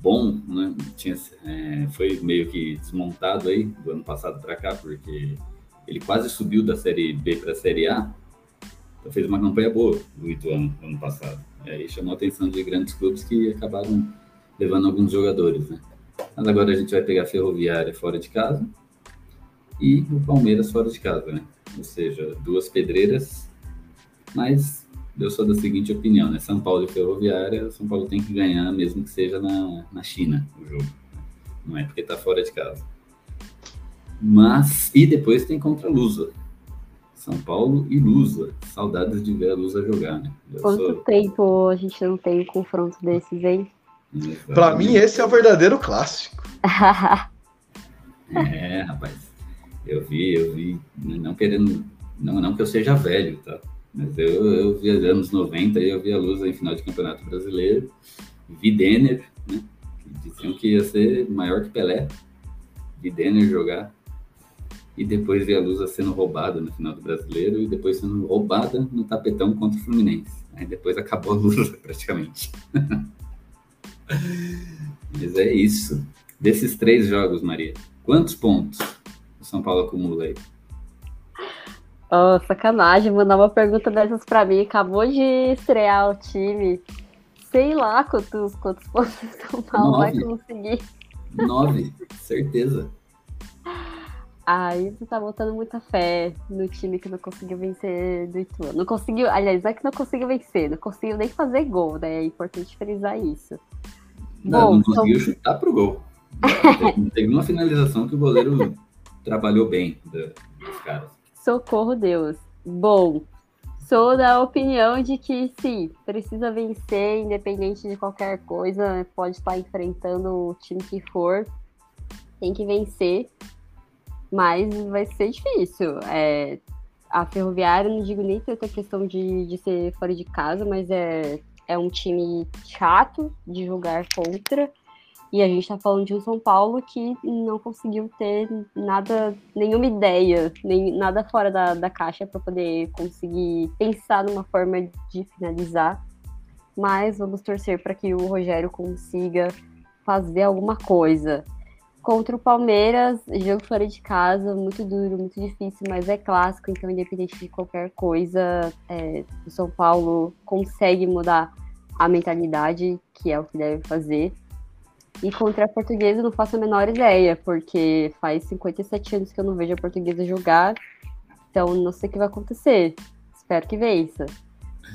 bom, né? Tinha, é, foi meio que desmontado aí do ano passado para cá, porque ele quase subiu da Série B para a Série A, então fez uma campanha boa do Ituano no ano passado. Aí chamou a atenção de grandes clubes que acabaram levando alguns jogadores, né? Mas agora a gente vai pegar a Ferroviária fora de casa e o Palmeiras fora de casa, né? Ou seja, duas pedreiras, mas eu sou da seguinte opinião, né? São Paulo e Ferroviária, São Paulo tem que ganhar, mesmo que seja na, na China o jogo. Não é porque tá fora de casa. Mas, e depois tem contra a Lusa. São Paulo e Lusa. Saudades de ver a Lusa jogar, né? Eu Quanto sou... tempo a gente não tem um confronto desses, hein? Para mim, esse é o verdadeiro clássico. é, rapaz. Eu vi, eu vi, não querendo, não, não que eu seja velho, tá? Mas eu, eu vi anos 90 e eu vi a Lusa em final de Campeonato Brasileiro. Vi Denner, né? Que diziam que ia ser maior que Pelé. Vi Denner jogar e depois ver a Lusa sendo roubada no final do brasileiro e depois sendo roubada no tapetão contra o Fluminense. Aí depois acabou a Lusa praticamente. Mas é isso. Desses três jogos, Maria, quantos pontos o São Paulo acumula aí? Oh, sacanagem, mandar uma pergunta dessas para mim. Acabou de estrear o time. Sei lá quantos, quantos pontos o São Paulo Nove. vai conseguir. Nove, certeza. Aí você tá botando muita fé no time que não conseguiu vencer do Ituano. Não conseguiu, aliás, não é que não conseguiu vencer, não conseguiu nem fazer gol, né? É importante frisar isso. Não, Bom, não conseguiu então... chutar pro gol. Teve, teve uma finalização que o goleiro trabalhou bem dos caras. Socorro Deus. Bom, sou da opinião de que sim, precisa vencer, independente de qualquer coisa, pode estar enfrentando o time que for, tem que vencer mas vai ser difícil. É, a Ferroviária, não digo nem tanta questão de, de ser fora de casa, mas é, é um time chato de jogar contra. E a gente está falando de um São Paulo que não conseguiu ter nada, nenhuma ideia, nem nada fora da, da caixa para poder conseguir pensar numa forma de finalizar. Mas vamos torcer para que o Rogério consiga fazer alguma coisa. Contra o Palmeiras, jogo fora de casa, muito duro, muito difícil, mas é clássico, então independente de qualquer coisa, é, o São Paulo consegue mudar a mentalidade, que é o que deve fazer. E contra a portuguesa não faço a menor ideia, porque faz 57 anos que eu não vejo a portuguesa jogar, então não sei o que vai acontecer. Espero que vença.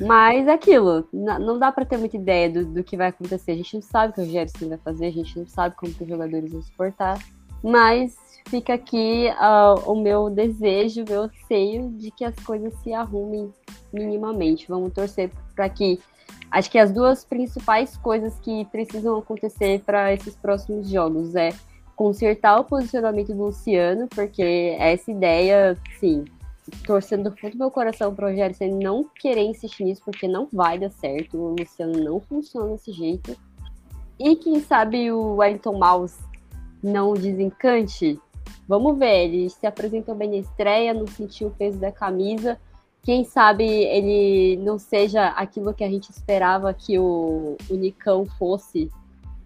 Mas é aquilo, não dá para ter muita ideia do, do, que vai acontecer. A gente não sabe o que o Gerson vai fazer, a gente não sabe como os jogadores vão se portar. Mas fica aqui uh, o meu desejo, o meu anseio de que as coisas se arrumem minimamente. Vamos torcer para que. Acho que as duas principais coisas que precisam acontecer para esses próximos jogos é consertar o posicionamento do Luciano, porque essa ideia, sim, torcendo do fundo do meu coração pro Rogério você não querer insistir nisso, porque não vai dar certo. O Luciano não funciona desse jeito. E quem sabe o Wellington Mouse não desencante. Vamos ver, ele se apresentou bem na estreia, não sentiu o peso da camisa. Quem sabe ele não seja aquilo que a gente esperava que o, o Nicão fosse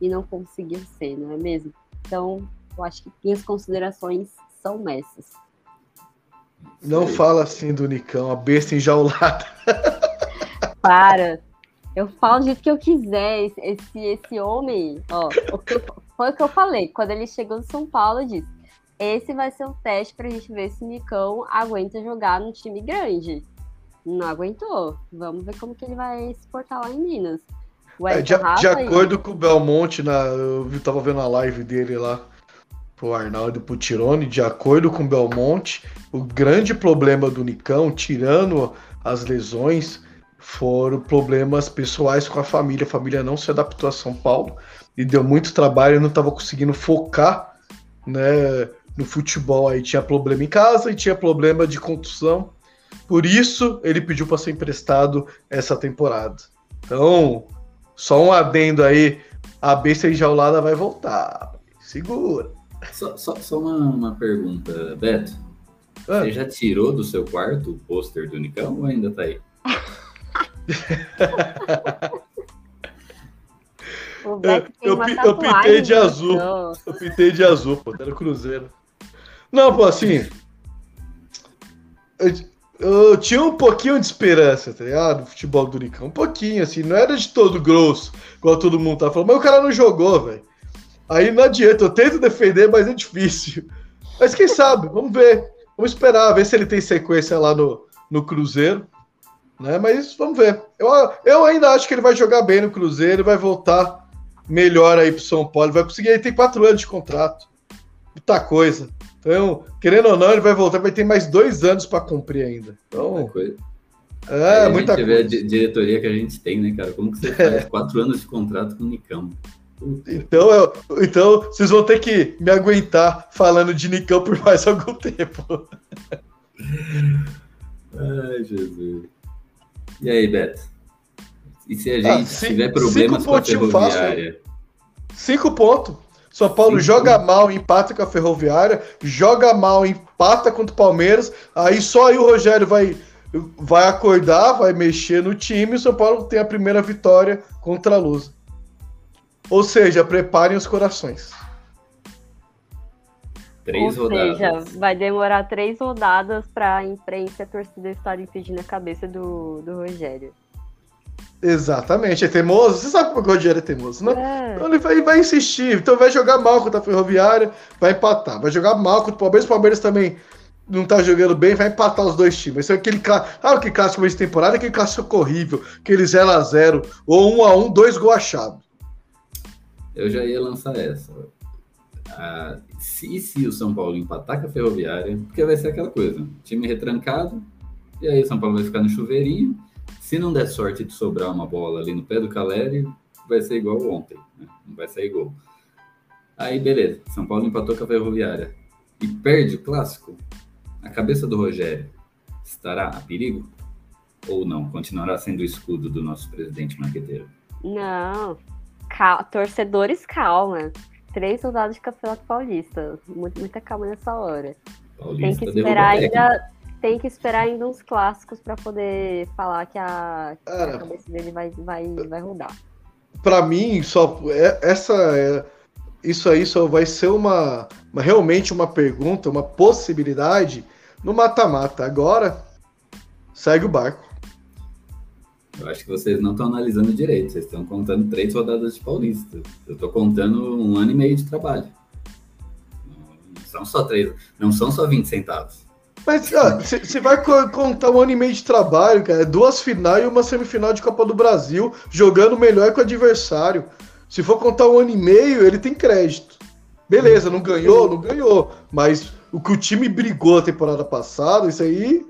e não conseguiu ser, não é mesmo? Então, eu acho que minhas considerações são essas. Não fala assim do Nicão, a besta enjaulada. Para. Eu falo do jeito que eu quiser. Esse, esse homem, ó, o que, foi o que eu falei. Quando ele chegou no São Paulo, eu disse: esse vai ser um teste pra gente ver se o Nicão aguenta jogar no time grande. Não aguentou. Vamos ver como que ele vai se portar lá em Minas. É, de, de, acordo com o Belmonte, na, eu tava vendo a live dele lá pro Arnaldo Putironi, de acordo com Belmonte, o grande problema do Nicão, tirando as lesões, foram problemas pessoais com a família. A família não se adaptou a São Paulo e deu muito trabalho, não estava conseguindo focar né, no futebol. Aí tinha problema em casa e tinha problema de contusão. Por isso ele pediu para ser emprestado essa temporada. Então, só um adendo aí, a besta enjaulada vai voltar. Segura. Só, só, só uma, uma, pergunta, Beto. Ah. Você já tirou do seu quarto o pôster do Nicão ou ainda tá aí? eu, eu, eu pintei de azul. Eu pintei de azul, pô, tá no Cruzeiro. Não, pô, assim. Eu, eu, tinha um pouquinho de esperança, tá ligado? No futebol do Nicão. Um pouquinho, assim. Não era de todo grosso, igual todo mundo tá falando. Mas o cara não jogou, velho. Aí não adianta, eu tento defender, mas é difícil. Mas quem sabe, vamos ver. Vamos esperar, ver se ele tem sequência lá no, no Cruzeiro. Né? Mas vamos ver. Eu, eu ainda acho que ele vai jogar bem no Cruzeiro, vai voltar melhor aí pro São Paulo. Vai conseguir, ele tem quatro anos de contrato. Muita coisa. Então, querendo ou não, ele vai voltar, vai ter mais dois anos para cumprir ainda. Então, muita coisa. É, muita coisa. a diretoria que a gente tem, né, cara? Como que você faz quatro anos de contrato com o Nicão? Então, eu, então vocês vão ter que me aguentar falando de Nicão por mais algum tempo. Ai, Jesus. E aí, Beto? E se a ah, gente ah, tiver problemas com a ferroviária? Fácil. Cinco pontos. São Paulo Cinco joga mal, empata com a Ferroviária, joga mal, empata contra o Palmeiras. Aí só aí o Rogério vai, vai acordar, vai mexer no time e o São Paulo tem a primeira vitória contra a Luz. Ou seja, preparem os corações. Três Ou rodadas. seja, vai demorar três rodadas para a imprensa e a torcida estarem pedindo a cabeça do, do Rogério. Exatamente, é teimoso. Você sabe como o Rogério é teimoso, né? É. Então ele vai, vai, insistir. Então vai jogar mal contra a Ferroviária, vai empatar. Vai jogar mal contra o Palmeiras. O Palmeiras também não tá jogando bem, vai empatar os dois times. Esse é aquele ah, que clássico de temporada, aquele clássico horrível, aquele 0x0, ou 1x1, dois gols achados eu já ia lançar essa. Ah, se, se o São Paulo empatar com a Ferroviária, porque vai ser aquela coisa, time retrancado, e aí o São Paulo vai ficar no chuveirinho. Se não der sorte de sobrar uma bola ali no pé do Caleri, vai ser igual ontem, né? não vai sair gol. Aí beleza, São Paulo empatou com a Ferroviária e perde o clássico. A cabeça do Rogério estará a perigo? Ou não? Continuará sendo o escudo do nosso presidente marqueteiro? Não, ca- torcedores, calma. Três rodadas de Campeonato Paulista. Mu- Muita calma nessa hora. Tem Paulista que derruba esperar ainda. Tem que esperar ainda uns clássicos pra poder falar que a, que a Cara. cabeça dele vai, vai, vai rodar. Pra mim, só é- essa é- isso aí só vai ser uma, uma- realmente uma pergunta, uma possibilidade no mata-mata. Agora segue o barco. Eu acho que vocês não estão analisando direito. Vocês estão contando três rodadas de Paulista. Eu estou contando um ano e meio de trabalho. Não são só três, não são só 20 centavos. Mas você vai co- contar um ano e meio de trabalho, cara. Duas finais e uma semifinal de Copa do Brasil, jogando melhor que o adversário. Se for contar um ano e meio, ele tem crédito. Beleza, não ganhou, não ganhou. Mas o que o time brigou a temporada passada, isso aí.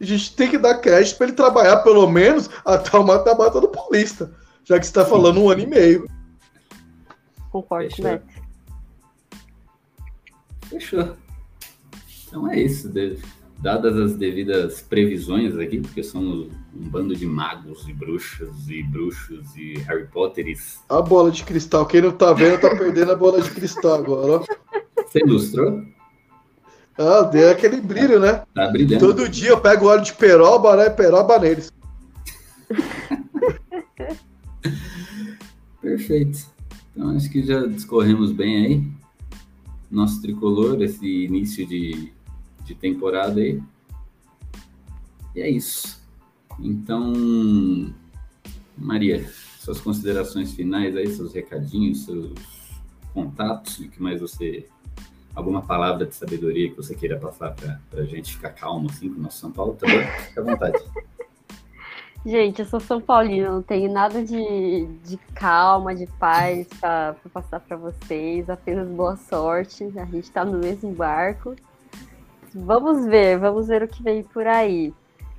A gente tem que dar crédito para ele trabalhar pelo menos até o mata-mata do Paulista. Já que você está falando um ano e meio. Concordo Fechou. Beto. Fechou. Então é isso. dadas as devidas previsões aqui, porque somos um bando de magos e bruxas e bruxos e Harry Potteres. A bola de cristal. Quem não tá vendo, tá perdendo a bola de cristal agora, ó. Você ilustrou? Ah, deu aquele brilho, né? Tá brilhando. Todo dia eu pego óleo de peroba, né? Peroba neles. Perfeito. Então acho que já discorremos bem aí. Nosso tricolor, esse início de, de temporada aí. E é isso. Então, Maria, suas considerações finais aí, seus recadinhos, seus contatos, o que mais você. Alguma palavra de sabedoria que você queira passar para a gente ficar calmo assim com o nosso São Paulo também? Fica à vontade. Gente, eu sou São Paulina, não tenho nada de, de calma, de paz pra passar pra vocês, apenas boa sorte. A gente tá no mesmo barco. Vamos ver, vamos ver o que vem por aí.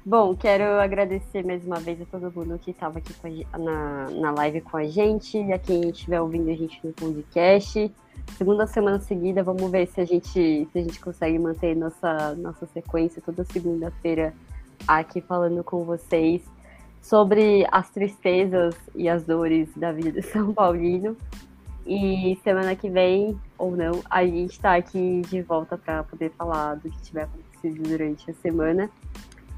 Bom, quero agradecer mais uma vez a todo mundo que estava aqui a na, na live com a gente e a quem estiver ouvindo a gente no podcast. Segunda semana seguida, vamos ver se a gente, se a gente consegue manter nossa, nossa sequência toda segunda-feira aqui falando com vocês sobre as tristezas e as dores da vida de São Paulino. E semana que vem, ou não, a gente está aqui de volta para poder falar do que tiver acontecido durante a semana.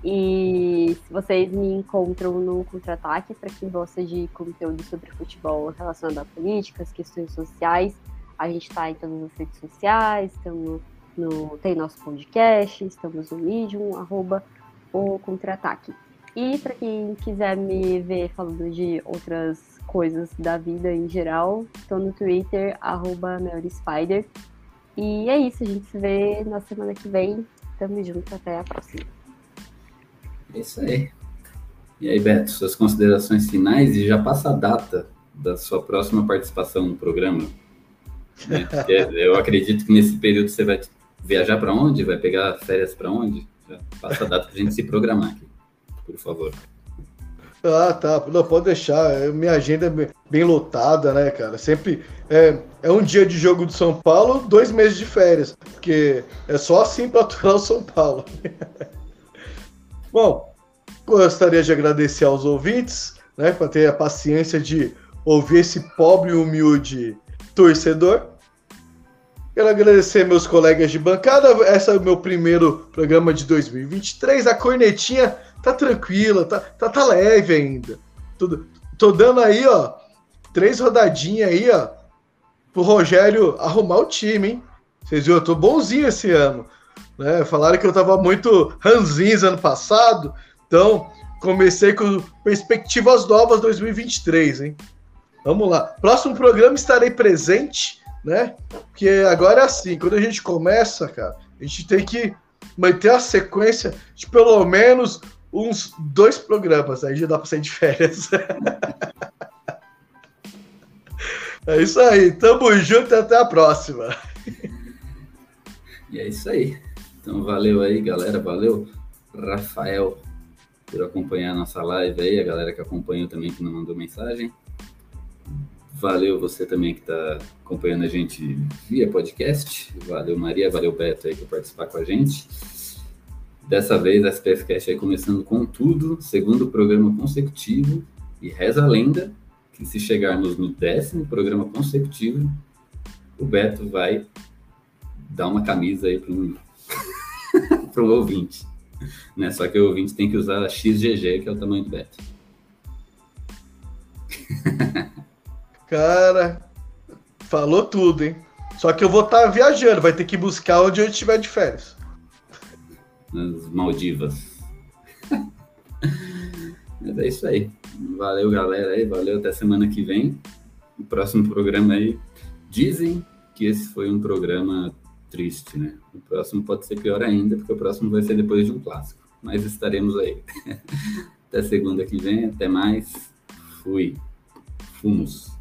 E vocês me encontram no Contra-Ataque, para quem gosta de conteúdo sobre futebol relacionado a políticas, questões sociais, a gente está em todas as redes sociais, estamos no, tem nosso podcast, estamos no Medium, arroba o Contra-Ataque. E para quem quiser me ver falando de outras coisas da vida em geral, estou no Twitter, arroba. E é isso, a gente se vê na semana que vem. Tamo junto, até a próxima. É isso aí. E aí, Beto, suas considerações finais e já passa a data da sua próxima participação no programa. né? Eu acredito que nesse período você vai viajar para onde? Vai pegar férias para onde? Já passa a data para a gente se programar aqui, por favor. Ah, tá. Não, pode deixar. É, Minha agenda é bem- bem lotada, né, cara? Sempre é, é um dia de jogo do São Paulo, dois meses de férias. Porque é só assim para aturar o São Paulo. Bom, gostaria de agradecer aos ouvintes, né, por ter a paciência de ouvir esse pobre e humilde torcedor. Quero agradecer meus colegas de bancada. Esse é o meu primeiro programa de 2023. A cornetinha tá tranquila, tá, tá, tá leve ainda. Tô, tô dando aí, ó, três rodadinhas aí, ó, pro Rogério arrumar o time, hein? Vocês viram, eu tô bonzinho esse ano. Né? Falaram que eu tava muito ranzinza ano passado, então comecei com perspectivas novas 2023, hein? Vamos lá. Próximo programa estarei presente, né? Porque agora é assim, quando a gente começa, cara, a gente tem que manter a sequência de pelo menos uns dois programas, aí já dá pra sair de férias. é isso aí, tamo junto e até a próxima. E é isso aí. Então valeu aí, galera. Valeu, Rafael, por acompanhar a nossa live aí, a galera que acompanhou também, que não mandou mensagem. Valeu você também que está acompanhando a gente via podcast. Valeu, Maria. Valeu, Beto aí por participar com a gente. Dessa vez, a SPFcast aí começando com tudo, segundo programa consecutivo. E reza a lenda que se chegarmos no décimo programa consecutivo, o Beto vai dar uma camisa aí para um, para um ouvinte. Né? Só que o ouvinte tem que usar a XGG, que é o tamanho do Beto. Cara, falou tudo, hein? Só que eu vou estar tá viajando, vai ter que buscar onde eu estiver de férias. Nas Maldivas. Mas é isso aí. Valeu, galera aí. Valeu até semana que vem. O próximo programa aí. Dizem que esse foi um programa triste, né? O próximo pode ser pior ainda, porque o próximo vai ser depois de um clássico. Mas estaremos aí. até segunda que vem. Até mais. Fui. Fumos.